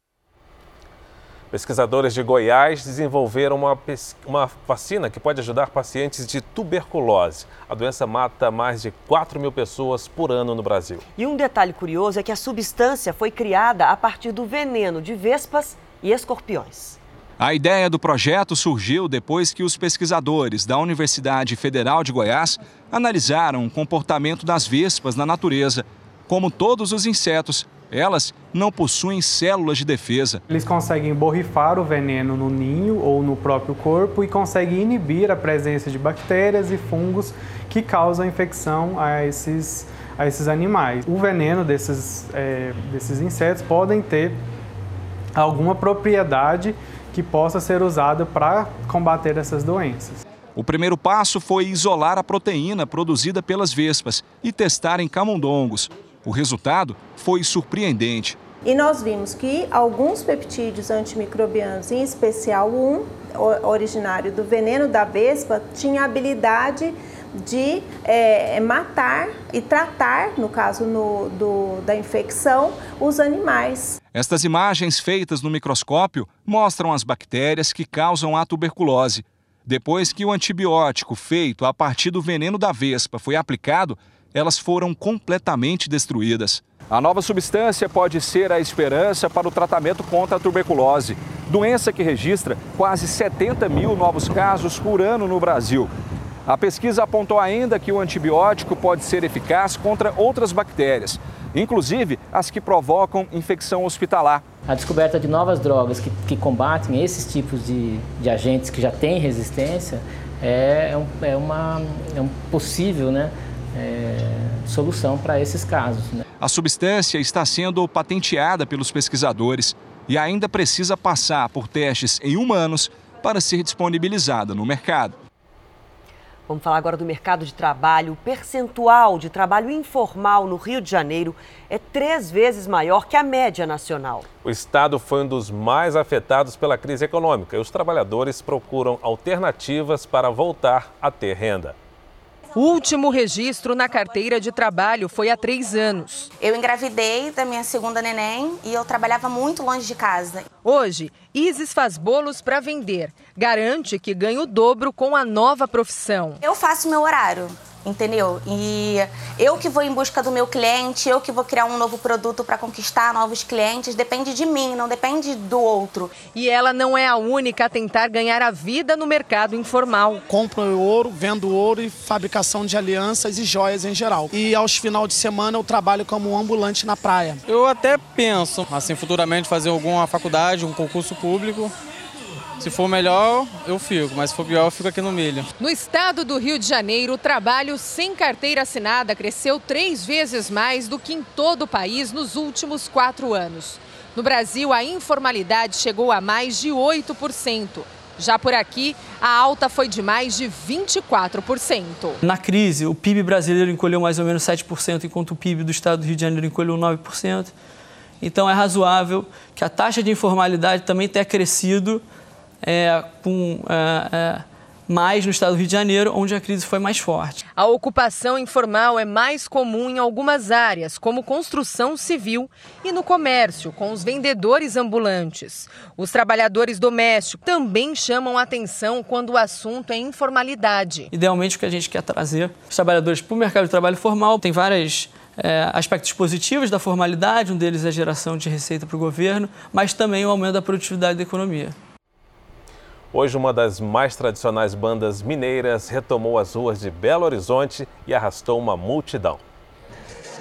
Pesquisadores de Goiás desenvolveram uma, uma, vacina que pode ajudar pacientes de tuberculose. A doença mata mais de 4 mil pessoas por ano no Brasil. E um detalhe curioso é que a substância foi criada a partir do veneno de vespas e escorpiões. A ideia do projeto surgiu depois que os pesquisadores da Universidade Federal de Goiás analisaram o comportamento das vespas na natureza. Como todos os insetos, elas não possuem células de defesa. Eles conseguem borrifar o veneno no ninho ou no próprio corpo e conseguem inibir a presença de bactérias e fungos que causam infecção a esses, a esses animais. O veneno desses, é, desses insetos podem ter alguma propriedade que possa ser usada para combater essas doenças. O primeiro passo foi isolar a proteína produzida pelas vespas e testar em camundongos. O resultado foi surpreendente. E nós vimos que alguns peptídeos antimicrobianos, em especial um originário do veneno da vespa, tinha habilidade de é, matar e tratar, no caso no, do, da infecção, os animais. Estas imagens feitas no microscópio mostram as bactérias que causam a tuberculose. Depois que o antibiótico feito a partir do veneno da vespa foi aplicado, elas foram completamente destruídas. A nova substância pode ser a esperança para o tratamento contra a tuberculose, doença que registra quase 70 mil novos casos por ano no Brasil. A pesquisa apontou ainda que o antibiótico pode ser eficaz contra outras bactérias, inclusive as que provocam infecção hospitalar. A descoberta de novas drogas que, que combatem esses tipos de, de agentes que já têm resistência é, é, um, é uma é um possível né, é, solução para esses casos. Né? A substância está sendo patenteada pelos pesquisadores e ainda precisa passar por testes em humanos para ser disponibilizada no mercado. Vamos falar agora do mercado de trabalho. O percentual de trabalho informal no Rio de Janeiro é três vezes maior que a média nacional. O estado foi um dos mais afetados pela crise econômica e os trabalhadores procuram alternativas para voltar a ter renda. O último registro na carteira de trabalho foi há três anos. Eu engravidei da minha segunda neném e eu trabalhava muito longe de casa. Hoje, Isis faz bolos para vender. Garante que ganha o dobro com a nova profissão. Eu faço meu horário entendeu? E eu que vou em busca do meu cliente, eu que vou criar um novo produto para conquistar novos clientes, depende de mim, não depende do outro. E ela não é a única a tentar ganhar a vida no mercado informal. Compro ouro, vendo ouro e fabricação de alianças e joias em geral. E aos final de semana eu trabalho como um ambulante na praia. Eu até penso, assim, futuramente fazer alguma faculdade, um concurso público se for melhor, eu fico, mas se for pior, eu fico aqui no milho. No estado do Rio de Janeiro, o trabalho sem carteira assinada cresceu três vezes mais do que em todo o país nos últimos quatro anos. No Brasil, a informalidade chegou a mais de 8%. Já por aqui, a alta foi de mais de 24%. Na crise, o PIB brasileiro encolheu mais ou menos 7%, enquanto o PIB do estado do Rio de Janeiro encolheu 9%. Então, é razoável que a taxa de informalidade também tenha crescido é, com é, é, mais no estado do Rio de Janeiro, onde a crise foi mais forte. A ocupação informal é mais comum em algumas áreas, como construção civil e no comércio, com os vendedores ambulantes. Os trabalhadores domésticos também chamam atenção quando o assunto é informalidade. Idealmente, o que a gente quer trazer os trabalhadores para o mercado de trabalho formal tem várias é, aspectos positivos da formalidade, um deles é a geração de receita para o governo, mas também o aumento da produtividade da economia. Hoje, uma das mais tradicionais bandas mineiras retomou as ruas de Belo Horizonte e arrastou uma multidão.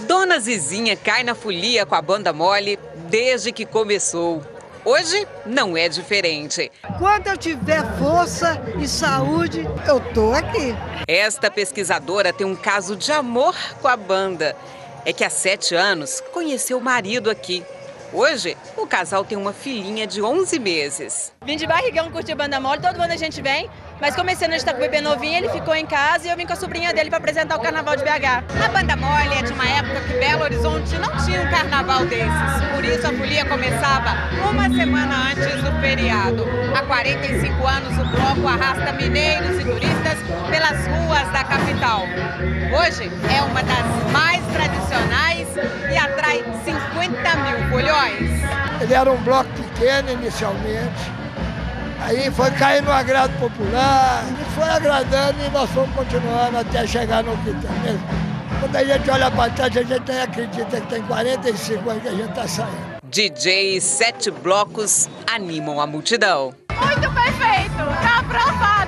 Dona Zizinha cai na folia com a banda mole desde que começou. Hoje não é diferente. Quando eu tiver força e saúde, eu tô aqui. Esta pesquisadora tem um caso de amor com a banda. É que há sete anos conheceu o marido aqui Hoje, o casal tem uma filhinha de 11 meses. Vim de barrigão curtir banda mole, todo ano a gente vem. Mas comecei a estar com o bebê novinho, ele ficou em casa e eu vim com a sobrinha dele para apresentar o Carnaval de BH. A Banda Mole é de uma época que Belo Horizonte não tinha um carnaval desses. Por isso a folia começava uma semana antes do feriado. Há 45 anos o bloco arrasta mineiros e turistas pelas ruas da capital. Hoje é uma das mais tradicionais atrai 50 mil folhões. Ele era um bloco pequeno inicialmente, aí foi caindo no agrado popular, e foi agradando e nós fomos continuando até chegar no que tem mesmo. Quando a gente olha para trás, a gente nem acredita que tem 45 anos que a gente está saindo. DJs sete blocos animam a multidão. Muito perfeito, tá aprovado.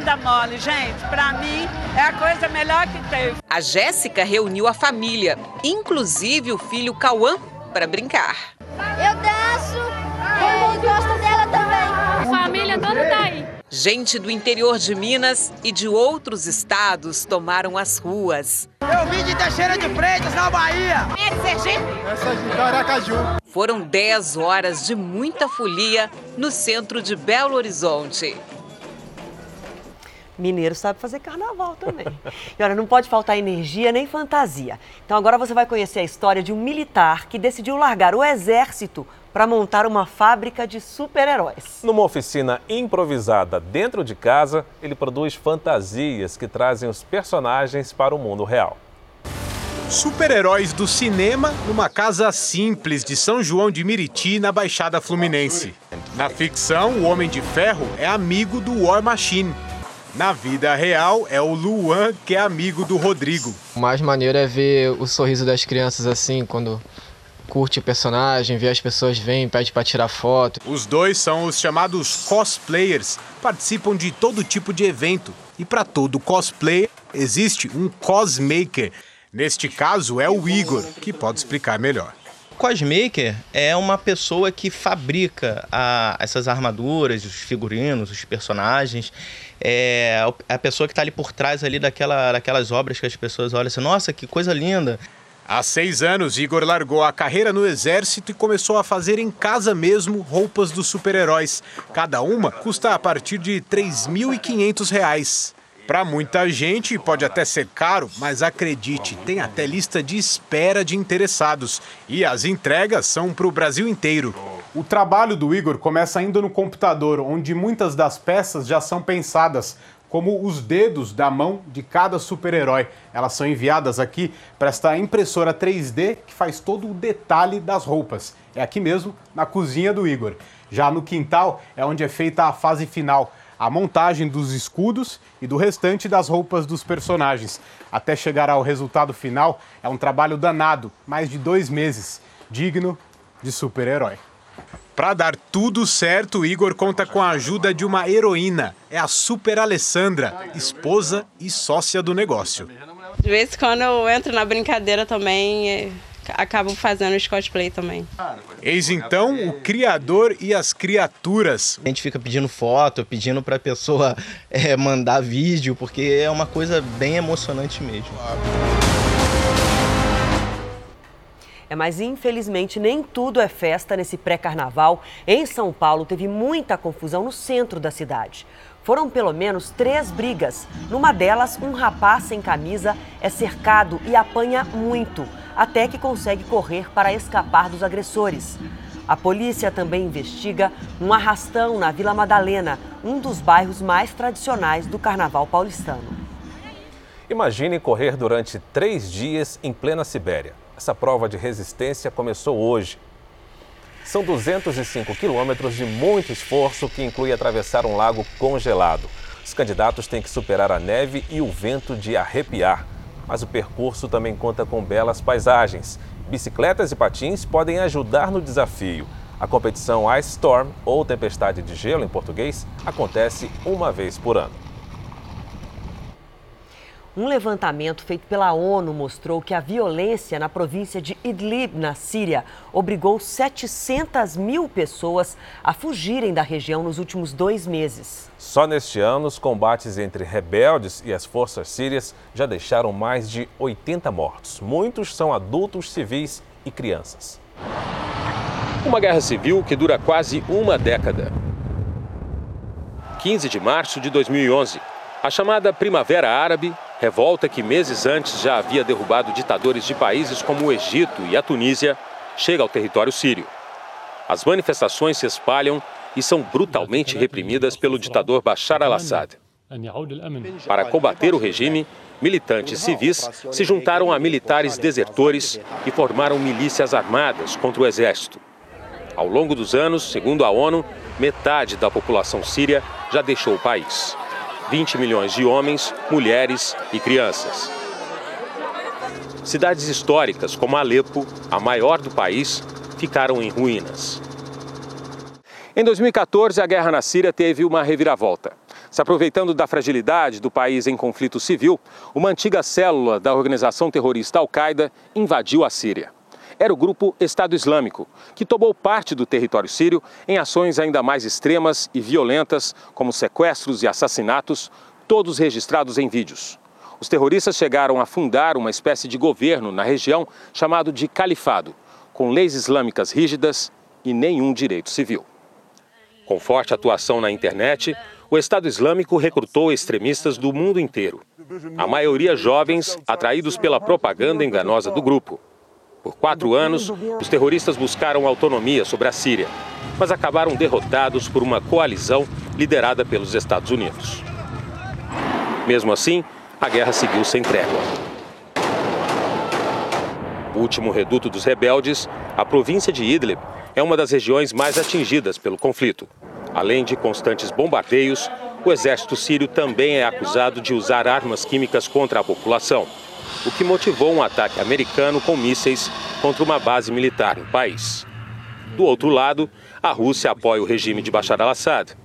Banda mole, gente, pra mim é a coisa melhor que teve. A Jéssica reuniu a família, inclusive o filho Cauã, para brincar. Eu danço, eu gosto dela também. A família toda tá aí. Gente do interior de Minas e de outros estados tomaram as ruas. Eu vim de Teixeira de Freitas, na Bahia. É de Sergipe? Essa de Caracaju. Foram 10 horas de muita folia no centro de Belo Horizonte. Mineiro sabe fazer carnaval também. E olha, não pode faltar energia nem fantasia. Então agora você vai conhecer a história de um militar que decidiu largar o exército para montar uma fábrica de super-heróis. Numa oficina improvisada dentro de casa, ele produz fantasias que trazem os personagens para o mundo real. Super-heróis do cinema numa casa simples de São João de Miriti, na Baixada Fluminense. Na ficção, o Homem de Ferro é amigo do War Machine. Na vida real, é o Luan que é amigo do Rodrigo. O mais maneiro é ver o sorriso das crianças assim, quando curte o personagem, vê as pessoas vêm, pede para tirar foto. Os dois são os chamados cosplayers, participam de todo tipo de evento. E para todo cosplayer existe um cosmaker. Neste caso é o Igor, que pode explicar melhor. Cosmaker é uma pessoa que fabrica a, essas armaduras, os figurinos, os personagens. É a pessoa que está ali por trás ali daquela, daquelas obras que as pessoas olham assim, nossa, que coisa linda. Há seis anos, Igor largou a carreira no exército e começou a fazer em casa mesmo roupas dos super-heróis. Cada uma custa a partir de R$ 3.500. Para muita gente pode até ser caro, mas acredite, tem até lista de espera de interessados. E as entregas são para o Brasil inteiro. O trabalho do Igor começa ainda no computador, onde muitas das peças já são pensadas, como os dedos da mão de cada super-herói. Elas são enviadas aqui para esta impressora 3D que faz todo o detalhe das roupas. É aqui mesmo, na cozinha do Igor. Já no quintal é onde é feita a fase final a montagem dos escudos e do restante das roupas dos personagens. Até chegar ao resultado final, é um trabalho danado, mais de dois meses, digno de super-herói. Para dar tudo certo, Igor conta com a ajuda de uma heroína. É a Super Alessandra, esposa e sócia do negócio. De vez em quando eu entro na brincadeira também acabo fazendo os cosplay também. Eis então o criador e as criaturas. A gente fica pedindo foto, pedindo para a pessoa é, mandar vídeo, porque é uma coisa bem emocionante mesmo. É, mas infelizmente nem tudo é festa nesse pré-carnaval. Em São Paulo teve muita confusão no centro da cidade. Foram pelo menos três brigas. Numa delas, um rapaz sem camisa é cercado e apanha muito, até que consegue correr para escapar dos agressores. A polícia também investiga um arrastão na Vila Madalena, um dos bairros mais tradicionais do carnaval paulistano. Imagine correr durante três dias em plena Sibéria. Essa prova de resistência começou hoje. São 205 quilômetros de muito esforço que inclui atravessar um lago congelado. Os candidatos têm que superar a neve e o vento de arrepiar. Mas o percurso também conta com belas paisagens. Bicicletas e patins podem ajudar no desafio. A competição Ice Storm, ou Tempestade de Gelo em português, acontece uma vez por ano. Um levantamento feito pela ONU mostrou que a violência na província de Idlib, na Síria, obrigou 700 mil pessoas a fugirem da região nos últimos dois meses. Só neste ano, os combates entre rebeldes e as forças sírias já deixaram mais de 80 mortos. Muitos são adultos civis e crianças. Uma guerra civil que dura quase uma década. 15 de março de 2011. A chamada Primavera Árabe, revolta que meses antes já havia derrubado ditadores de países como o Egito e a Tunísia, chega ao território sírio. As manifestações se espalham e são brutalmente reprimidas pelo ditador Bashar al-Assad. Para combater o regime, militantes civis se juntaram a militares desertores e formaram milícias armadas contra o exército. Ao longo dos anos, segundo a ONU, metade da população síria já deixou o país. 20 milhões de homens, mulheres e crianças. Cidades históricas como Alepo, a maior do país, ficaram em ruínas. Em 2014, a guerra na Síria teve uma reviravolta. Se aproveitando da fragilidade do país em conflito civil, uma antiga célula da organização terrorista Al-Qaeda invadiu a Síria era o grupo Estado Islâmico, que tomou parte do território sírio em ações ainda mais extremas e violentas, como sequestros e assassinatos, todos registrados em vídeos. Os terroristas chegaram a fundar uma espécie de governo na região chamado de Califado, com leis islâmicas rígidas e nenhum direito civil. Com forte atuação na internet, o Estado Islâmico recrutou extremistas do mundo inteiro. A maioria jovens, atraídos pela propaganda enganosa do grupo. Por quatro anos, os terroristas buscaram autonomia sobre a Síria, mas acabaram derrotados por uma coalizão liderada pelos Estados Unidos. Mesmo assim, a guerra seguiu sem trégua. O último reduto dos rebeldes, a província de Idlib, é uma das regiões mais atingidas pelo conflito. Além de constantes bombardeios, o exército sírio também é acusado de usar armas químicas contra a população o que motivou um ataque americano com mísseis contra uma base militar no país. Do outro lado, a Rússia apoia o regime de Bashar al-Assad,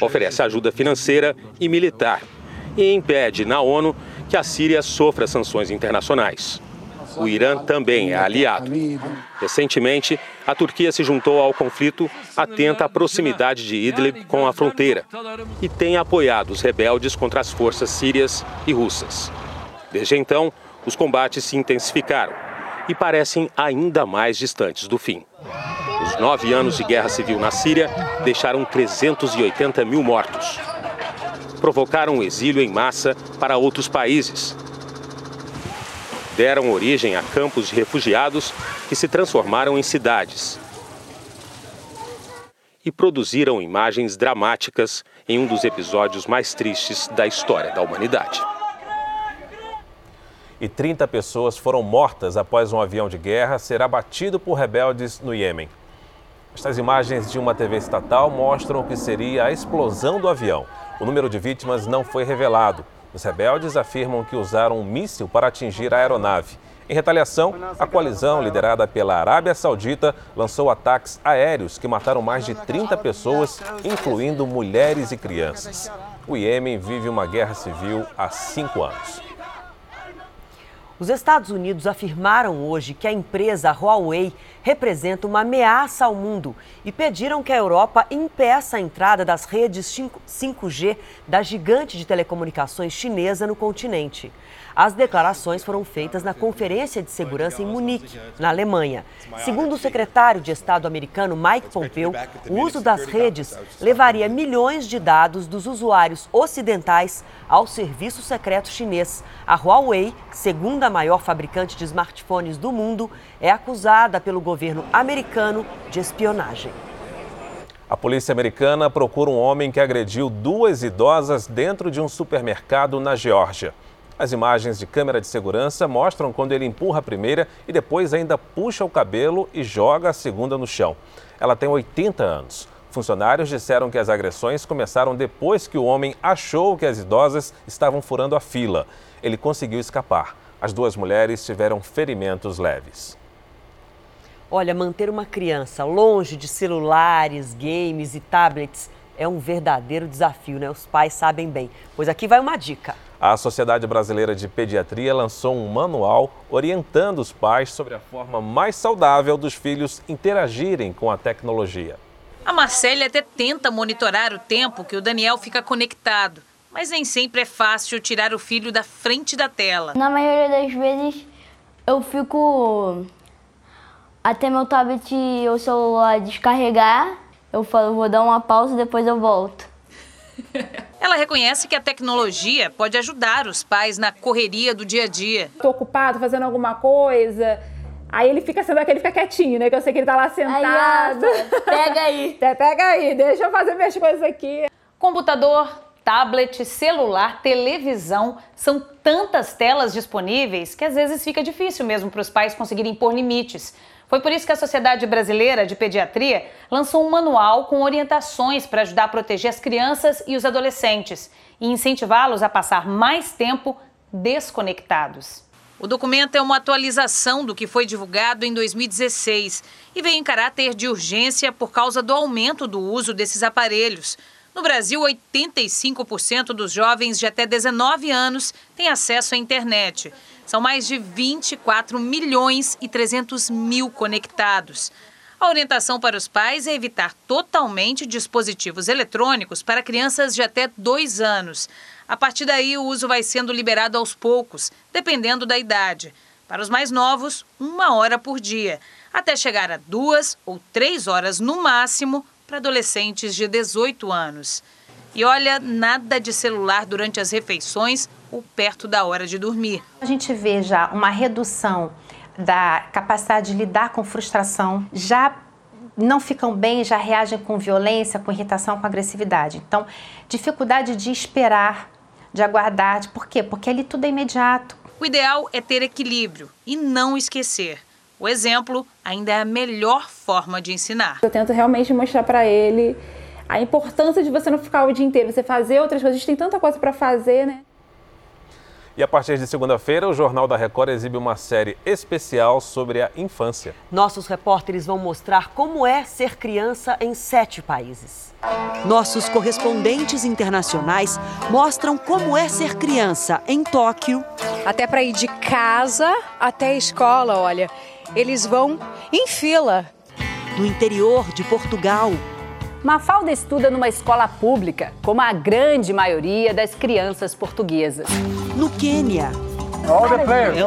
oferece ajuda financeira e militar e impede na ONU que a Síria sofra sanções internacionais. O Irã também é aliado. Recentemente, a Turquia se juntou ao conflito, atenta à proximidade de Idlib com a fronteira e tem apoiado os rebeldes contra as forças sírias e russas. Desde então, os combates se intensificaram e parecem ainda mais distantes do fim. Os nove anos de guerra civil na Síria deixaram 380 mil mortos. Provocaram o exílio em massa para outros países. Deram origem a campos de refugiados que se transformaram em cidades. E produziram imagens dramáticas em um dos episódios mais tristes da história da humanidade e 30 pessoas foram mortas após um avião de guerra ser abatido por rebeldes no Iêmen. Estas imagens de uma TV estatal mostram o que seria a explosão do avião. O número de vítimas não foi revelado. Os rebeldes afirmam que usaram um míssil para atingir a aeronave. Em retaliação, a coalizão, liderada pela Arábia Saudita, lançou ataques aéreos que mataram mais de 30 pessoas, incluindo mulheres e crianças. O Iêmen vive uma guerra civil há cinco anos. Os Estados Unidos afirmaram hoje que a empresa Huawei representa uma ameaça ao mundo e pediram que a Europa impeça a entrada das redes 5G da gigante de telecomunicações chinesa no continente. As declarações foram feitas na Conferência de Segurança em Munique, na Alemanha. Segundo o secretário de Estado americano Mike Pompeo, o uso das redes levaria milhões de dados dos usuários ocidentais ao serviço secreto chinês. A Huawei, segunda maior fabricante de smartphones do mundo, é acusada pelo governo americano de espionagem. A polícia americana procura um homem que agrediu duas idosas dentro de um supermercado na Geórgia. As imagens de câmera de segurança mostram quando ele empurra a primeira e depois ainda puxa o cabelo e joga a segunda no chão. Ela tem 80 anos. Funcionários disseram que as agressões começaram depois que o homem achou que as idosas estavam furando a fila. Ele conseguiu escapar. As duas mulheres tiveram ferimentos leves. Olha, manter uma criança longe de celulares, games e tablets é um verdadeiro desafio, né? Os pais sabem bem. Pois aqui vai uma dica. A Sociedade Brasileira de Pediatria lançou um manual orientando os pais sobre a forma mais saudável dos filhos interagirem com a tecnologia. A Marcele até tenta monitorar o tempo que o Daniel fica conectado, mas nem sempre é fácil tirar o filho da frente da tela. Na maioria das vezes eu fico até meu tablet ou celular descarregar. Eu falo, vou dar uma pausa e depois eu volto. Ela reconhece que a tecnologia pode ajudar os pais na correria do dia a dia. Estou ocupado fazendo alguma coisa. Aí ele fica sendo aquele fica quietinho, né? Que eu sei que ele tá lá sentado. Aí, pega aí. pega aí, deixa eu fazer minhas coisas aqui. Computador, tablet, celular, televisão, são tantas telas disponíveis que às vezes fica difícil mesmo para os pais conseguirem pôr limites. Foi por isso que a Sociedade Brasileira de Pediatria lançou um manual com orientações para ajudar a proteger as crianças e os adolescentes e incentivá-los a passar mais tempo desconectados. O documento é uma atualização do que foi divulgado em 2016 e veio em caráter de urgência por causa do aumento do uso desses aparelhos. No Brasil, 85% dos jovens de até 19 anos têm acesso à internet. São mais de 24 milhões e 300 mil conectados. A orientação para os pais é evitar totalmente dispositivos eletrônicos para crianças de até dois anos. A partir daí, o uso vai sendo liberado aos poucos, dependendo da idade. Para os mais novos, uma hora por dia, até chegar a duas ou três horas no máximo para adolescentes de 18 anos. E olha, nada de celular durante as refeições ou perto da hora de dormir. A gente vê já uma redução da capacidade de lidar com frustração, já não ficam bem, já reagem com violência, com irritação, com agressividade. Então, dificuldade de esperar, de aguardar. Por quê? Porque ali tudo é imediato. O ideal é ter equilíbrio e não esquecer. O exemplo ainda é a melhor forma de ensinar. Eu tento realmente mostrar para ele a importância de você não ficar o dia inteiro, você fazer outras coisas. A gente tem tanta coisa para fazer, né? E a partir de segunda-feira, o Jornal da Record exibe uma série especial sobre a infância. Nossos repórteres vão mostrar como é ser criança em sete países. Nossos correspondentes internacionais mostram como é ser criança em Tóquio. Até para ir de casa até a escola, olha, eles vão em fila. No interior de Portugal. Mafalda estuda numa escola pública, como a grande maioria das crianças portuguesas. No Quênia. All the players.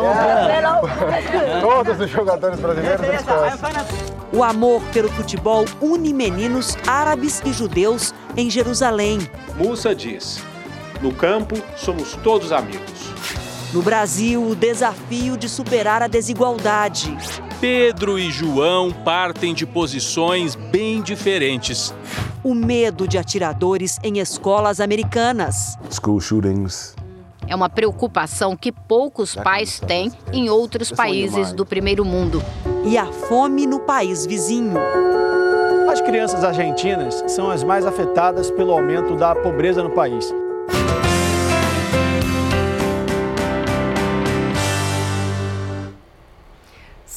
Todos os jogadores brasileiros O amor pelo futebol une meninos árabes e judeus em Jerusalém. Musa diz: No campo somos todos amigos. No Brasil, o desafio de superar a desigualdade. Pedro e João partem de posições bem diferentes. O medo de atiradores em escolas americanas. School shootings. É uma preocupação que poucos pais têm em outros países do primeiro mundo. E a fome no país vizinho. As crianças argentinas são as mais afetadas pelo aumento da pobreza no país.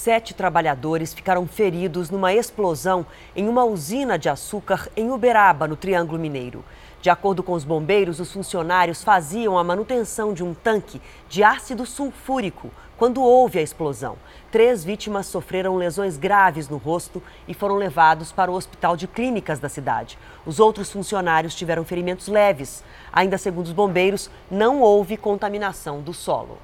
Sete trabalhadores ficaram feridos numa explosão em uma usina de açúcar em Uberaba, no Triângulo Mineiro. De acordo com os bombeiros, os funcionários faziam a manutenção de um tanque de ácido sulfúrico quando houve a explosão. Três vítimas sofreram lesões graves no rosto e foram levados para o Hospital de Clínicas da cidade. Os outros funcionários tiveram ferimentos leves. Ainda segundo os bombeiros, não houve contaminação do solo.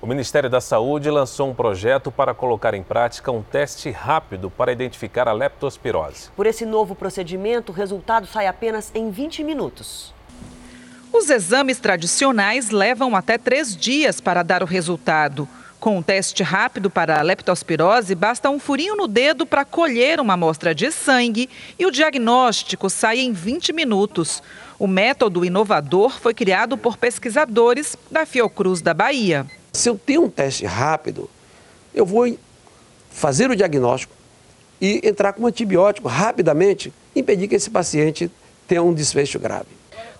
O Ministério da Saúde lançou um projeto para colocar em prática um teste rápido para identificar a leptospirose. Por esse novo procedimento, o resultado sai apenas em 20 minutos. Os exames tradicionais levam até três dias para dar o resultado. Com um teste rápido para a leptospirose, basta um furinho no dedo para colher uma amostra de sangue e o diagnóstico sai em 20 minutos. O método inovador foi criado por pesquisadores da Fiocruz da Bahia. Se eu tenho um teste rápido, eu vou fazer o diagnóstico e entrar com um antibiótico rapidamente, impedir que esse paciente tenha um desfecho grave.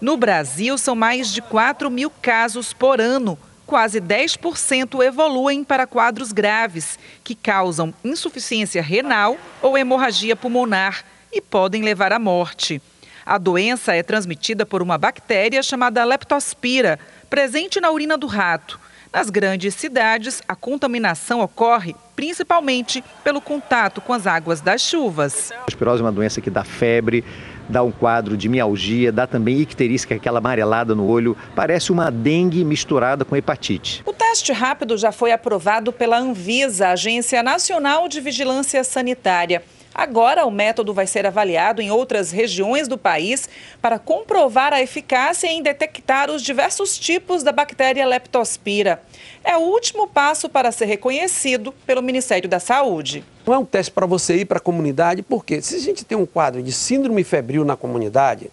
No Brasil, são mais de 4 mil casos por ano. Quase 10% evoluem para quadros graves, que causam insuficiência renal ou hemorragia pulmonar e podem levar à morte. A doença é transmitida por uma bactéria chamada leptospira, presente na urina do rato. Nas grandes cidades, a contaminação ocorre principalmente pelo contato com as águas das chuvas. A espirose é uma doença que dá febre, dá um quadro de mialgia, dá também icterícia, que é aquela amarelada no olho, parece uma dengue misturada com hepatite. O teste rápido já foi aprovado pela Anvisa, Agência Nacional de Vigilância Sanitária. Agora, o método vai ser avaliado em outras regiões do país para comprovar a eficácia em detectar os diversos tipos da bactéria leptospira. É o último passo para ser reconhecido pelo Ministério da Saúde. Não é um teste para você ir para a comunidade, porque se a gente tem um quadro de síndrome febril na comunidade,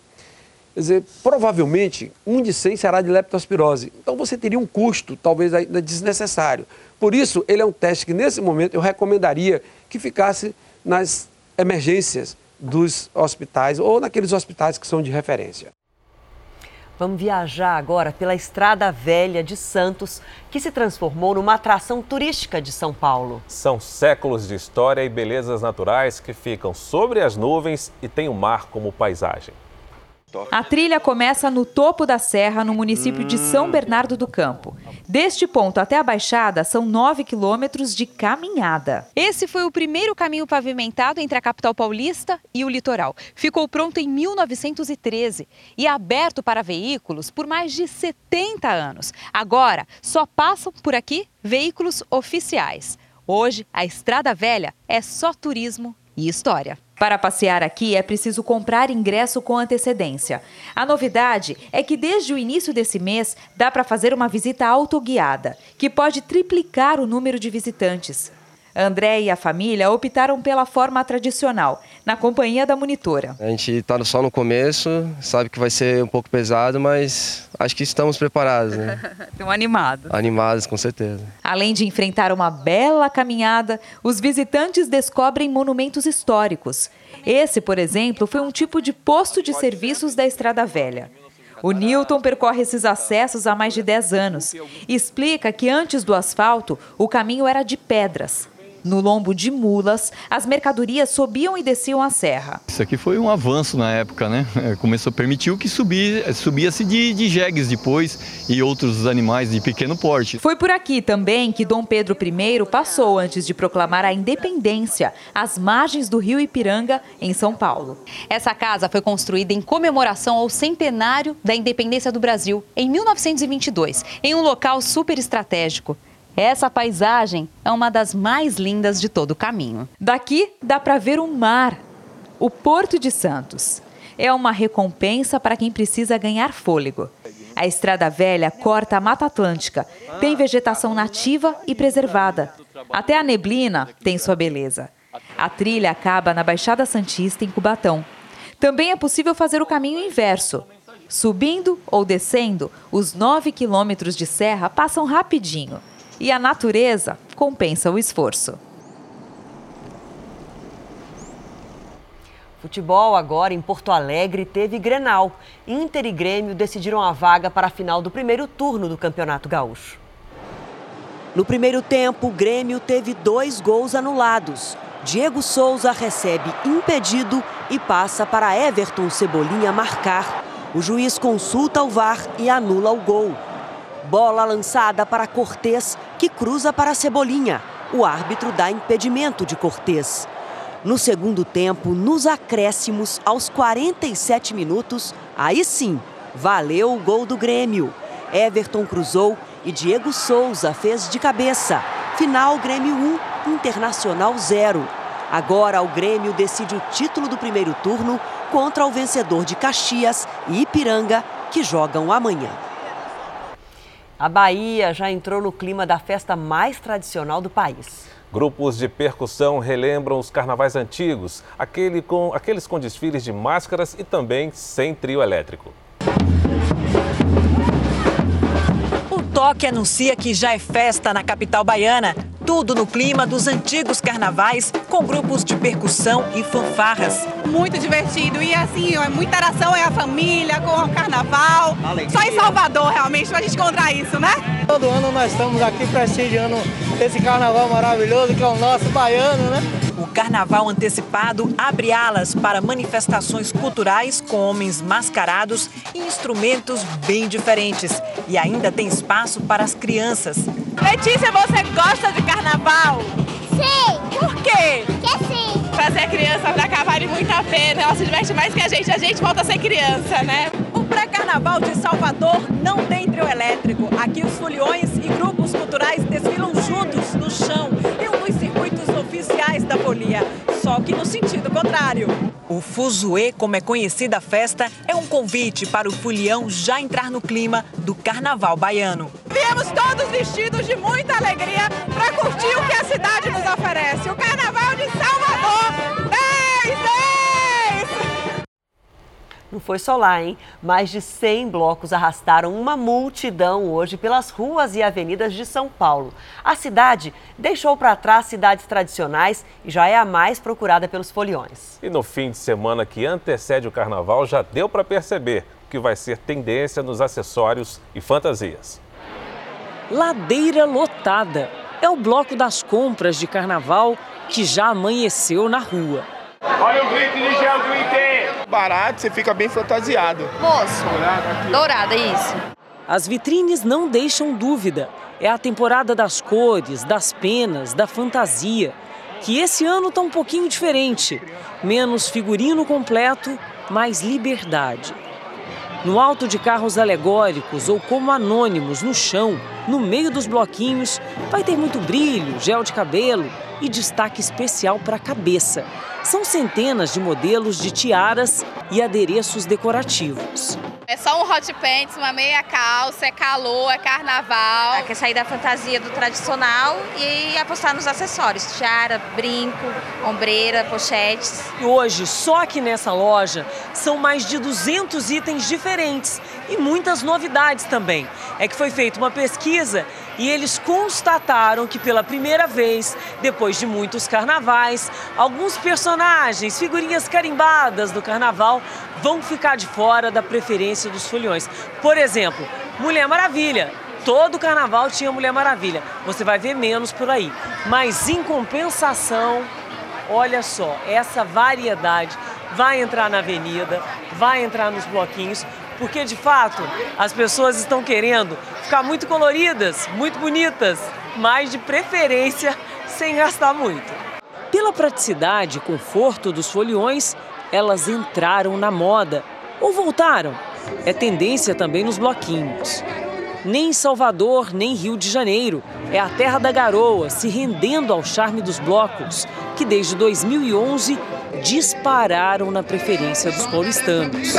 quer dizer, provavelmente um de 100 será de leptospirose. Então você teria um custo, talvez ainda desnecessário. Por isso, ele é um teste que nesse momento eu recomendaria que ficasse nas emergências dos hospitais ou naqueles hospitais que são de referência. Vamos viajar agora pela Estrada Velha de Santos, que se transformou numa atração turística de São Paulo. São séculos de história e belezas naturais que ficam sobre as nuvens e tem o mar como paisagem. A trilha começa no topo da serra, no município de São Bernardo do Campo. Deste ponto até a Baixada são 9 quilômetros de caminhada. Esse foi o primeiro caminho pavimentado entre a capital paulista e o litoral. Ficou pronto em 1913 e aberto para veículos por mais de 70 anos. Agora, só passam por aqui veículos oficiais. Hoje, a Estrada Velha é só turismo e história. Para passear aqui é preciso comprar ingresso com antecedência. A novidade é que desde o início desse mês dá para fazer uma visita autoguiada, que pode triplicar o número de visitantes. André e a família optaram pela forma tradicional, na companhia da monitora. A gente está só no começo, sabe que vai ser um pouco pesado, mas acho que estamos preparados, né? Estão animados. Animados, com certeza. Além de enfrentar uma bela caminhada, os visitantes descobrem monumentos históricos. Esse, por exemplo, foi um tipo de posto de serviços da Estrada Velha. O Newton percorre esses acessos há mais de 10 anos e explica que antes do asfalto, o caminho era de pedras. No lombo de mulas, as mercadorias subiam e desciam a serra. Isso aqui foi um avanço na época, né? É, começou, permitiu que subir, subia-se de, de jegues depois e outros animais de pequeno porte. Foi por aqui também que Dom Pedro I passou antes de proclamar a independência, às margens do rio Ipiranga, em São Paulo. Essa casa foi construída em comemoração ao centenário da independência do Brasil, em 1922, em um local super estratégico. Essa paisagem é uma das mais lindas de todo o caminho. Daqui dá para ver o mar, o Porto de Santos. É uma recompensa para quem precisa ganhar fôlego. A Estrada Velha corta a Mata Atlântica, tem vegetação nativa e preservada. Até a neblina tem sua beleza. A trilha acaba na Baixada Santista, em Cubatão. Também é possível fazer o caminho inverso. Subindo ou descendo, os 9 quilômetros de serra passam rapidinho e a natureza compensa o esforço. Futebol agora em Porto Alegre teve Grenal. Inter e Grêmio decidiram a vaga para a final do primeiro turno do Campeonato Gaúcho. No primeiro tempo, o Grêmio teve dois gols anulados. Diego Souza recebe impedido e passa para Everton Cebolinha marcar. O juiz consulta o VAR e anula o gol. Bola lançada para Cortez, que cruza para Cebolinha. O árbitro dá impedimento de Cortez. No segundo tempo, nos acréscimos, aos 47 minutos, aí sim, valeu o gol do Grêmio. Everton cruzou e Diego Souza fez de cabeça. Final Grêmio 1, Internacional 0. Agora o Grêmio decide o título do primeiro turno contra o vencedor de Caxias e Ipiranga, que jogam amanhã. A Bahia já entrou no clima da festa mais tradicional do país. Grupos de percussão relembram os carnavais antigos, aquele com, aqueles com desfiles de máscaras e também sem trio elétrico. Toque anuncia que já é festa na capital baiana. Tudo no clima dos antigos carnavais, com grupos de percussão e fanfarras. Muito divertido e assim, é muita interação é a família com o carnaval. Alegria. Só em Salvador, realmente, pra gente encontrar isso, né? Todo ano nós estamos aqui prestigiando esse carnaval maravilhoso que é o nosso baiano, né? O carnaval antecipado abre alas para manifestações culturais com homens mascarados e instrumentos bem diferentes. E ainda tem espaço para as crianças. Letícia, você gosta de carnaval? Sim. Por quê? Porque sim. trazer criança pra cá vale muito a pena. Ela se diverte mais que a gente. A gente volta a ser criança, né? O pré-carnaval de Salvador não tem trio elétrico. Aqui os foliões e grupos culturais desfilam juntos no chão oficiais da folia, só que no sentido contrário. O Fuzuê, como é conhecida a festa, é um convite para o folião já entrar no clima do carnaval baiano. Viemos todos vestidos de muita alegria para curtir o que a cidade nos oferece. O Carnaval de Salvador Não foi só lá, hein? Mais de 100 blocos arrastaram uma multidão hoje pelas ruas e avenidas de São Paulo. A cidade deixou para trás cidades tradicionais e já é a mais procurada pelos foliões. E no fim de semana que antecede o carnaval, já deu para perceber que vai ser tendência nos acessórios e fantasias. Ladeira lotada. É o bloco das compras de carnaval que já amanheceu na rua. Olha o grito de gel grite! Barato, você fica bem fantasiado. Moço, dourada, isso. As vitrines não deixam dúvida. É a temporada das cores, das penas, da fantasia. Que esse ano tá um pouquinho diferente. Menos figurino completo, mais liberdade. No alto de carros alegóricos ou como anônimos no chão, no meio dos bloquinhos, vai ter muito brilho, gel de cabelo e destaque especial para a cabeça. São centenas de modelos de tiaras e adereços decorativos. É só um hot pants, uma meia calça, é calor, é carnaval. Quer sair da fantasia do tradicional e apostar nos acessórios, tiara, brinco, ombreira, pochetes. E hoje, só aqui nessa loja, são mais de 200 itens diferentes e muitas novidades também. É que foi feita uma pesquisa e eles constataram que pela primeira vez, depois de muitos carnavais, alguns personagens, figurinhas carimbadas do carnaval vão ficar de fora da preferência dos foliões. Por exemplo, Mulher Maravilha. Todo carnaval tinha Mulher Maravilha. Você vai ver menos por aí. Mas em compensação, olha só, essa variedade vai entrar na avenida, vai entrar nos bloquinhos, porque de fato as pessoas estão querendo ficar muito coloridas, muito bonitas, mas de preferência sem gastar muito. Pela praticidade e conforto dos foliões, elas entraram na moda ou voltaram. É tendência também nos bloquinhos. Nem Salvador, nem Rio de Janeiro. É a terra da garoa se rendendo ao charme dos blocos, que desde 2011 dispararam na preferência dos paulistanos.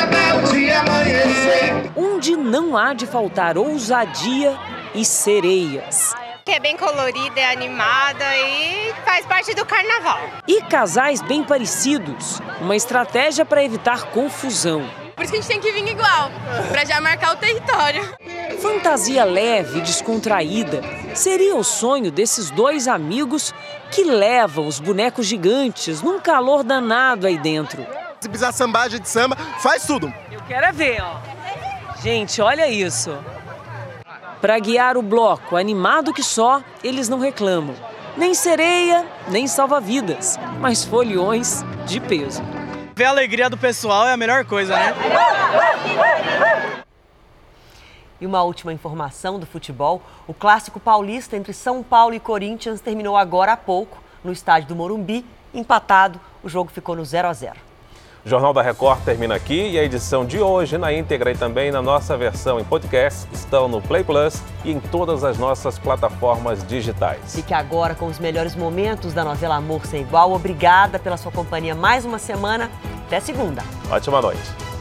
Onde não há de faltar ousadia e sereias. Que é bem colorida, é animada e faz parte do carnaval. E casais bem parecidos, uma estratégia para evitar confusão. Por isso que a gente tem que vir igual, para já marcar o território. Fantasia leve e descontraída seria o sonho desses dois amigos que levam os bonecos gigantes num calor danado aí dentro. Se precisar sambar de samba, faz tudo. Eu quero é ver, ó. Gente, olha isso. Para guiar o bloco, animado que só, eles não reclamam. Nem sereia, nem salva-vidas, mas foliões de peso. Ver a alegria do pessoal é a melhor coisa, né? E uma última informação do futebol: o clássico paulista entre São Paulo e Corinthians terminou agora há pouco no estádio do Morumbi, empatado. O jogo ficou no 0 a 0. O Jornal da Record termina aqui e a edição de hoje, na íntegra e também na nossa versão em podcast, estão no Play Plus e em todas as nossas plataformas digitais. Fique agora com os melhores momentos da novela Amor Sem Igual. Obrigada pela sua companhia mais uma semana. Até segunda. Ótima noite.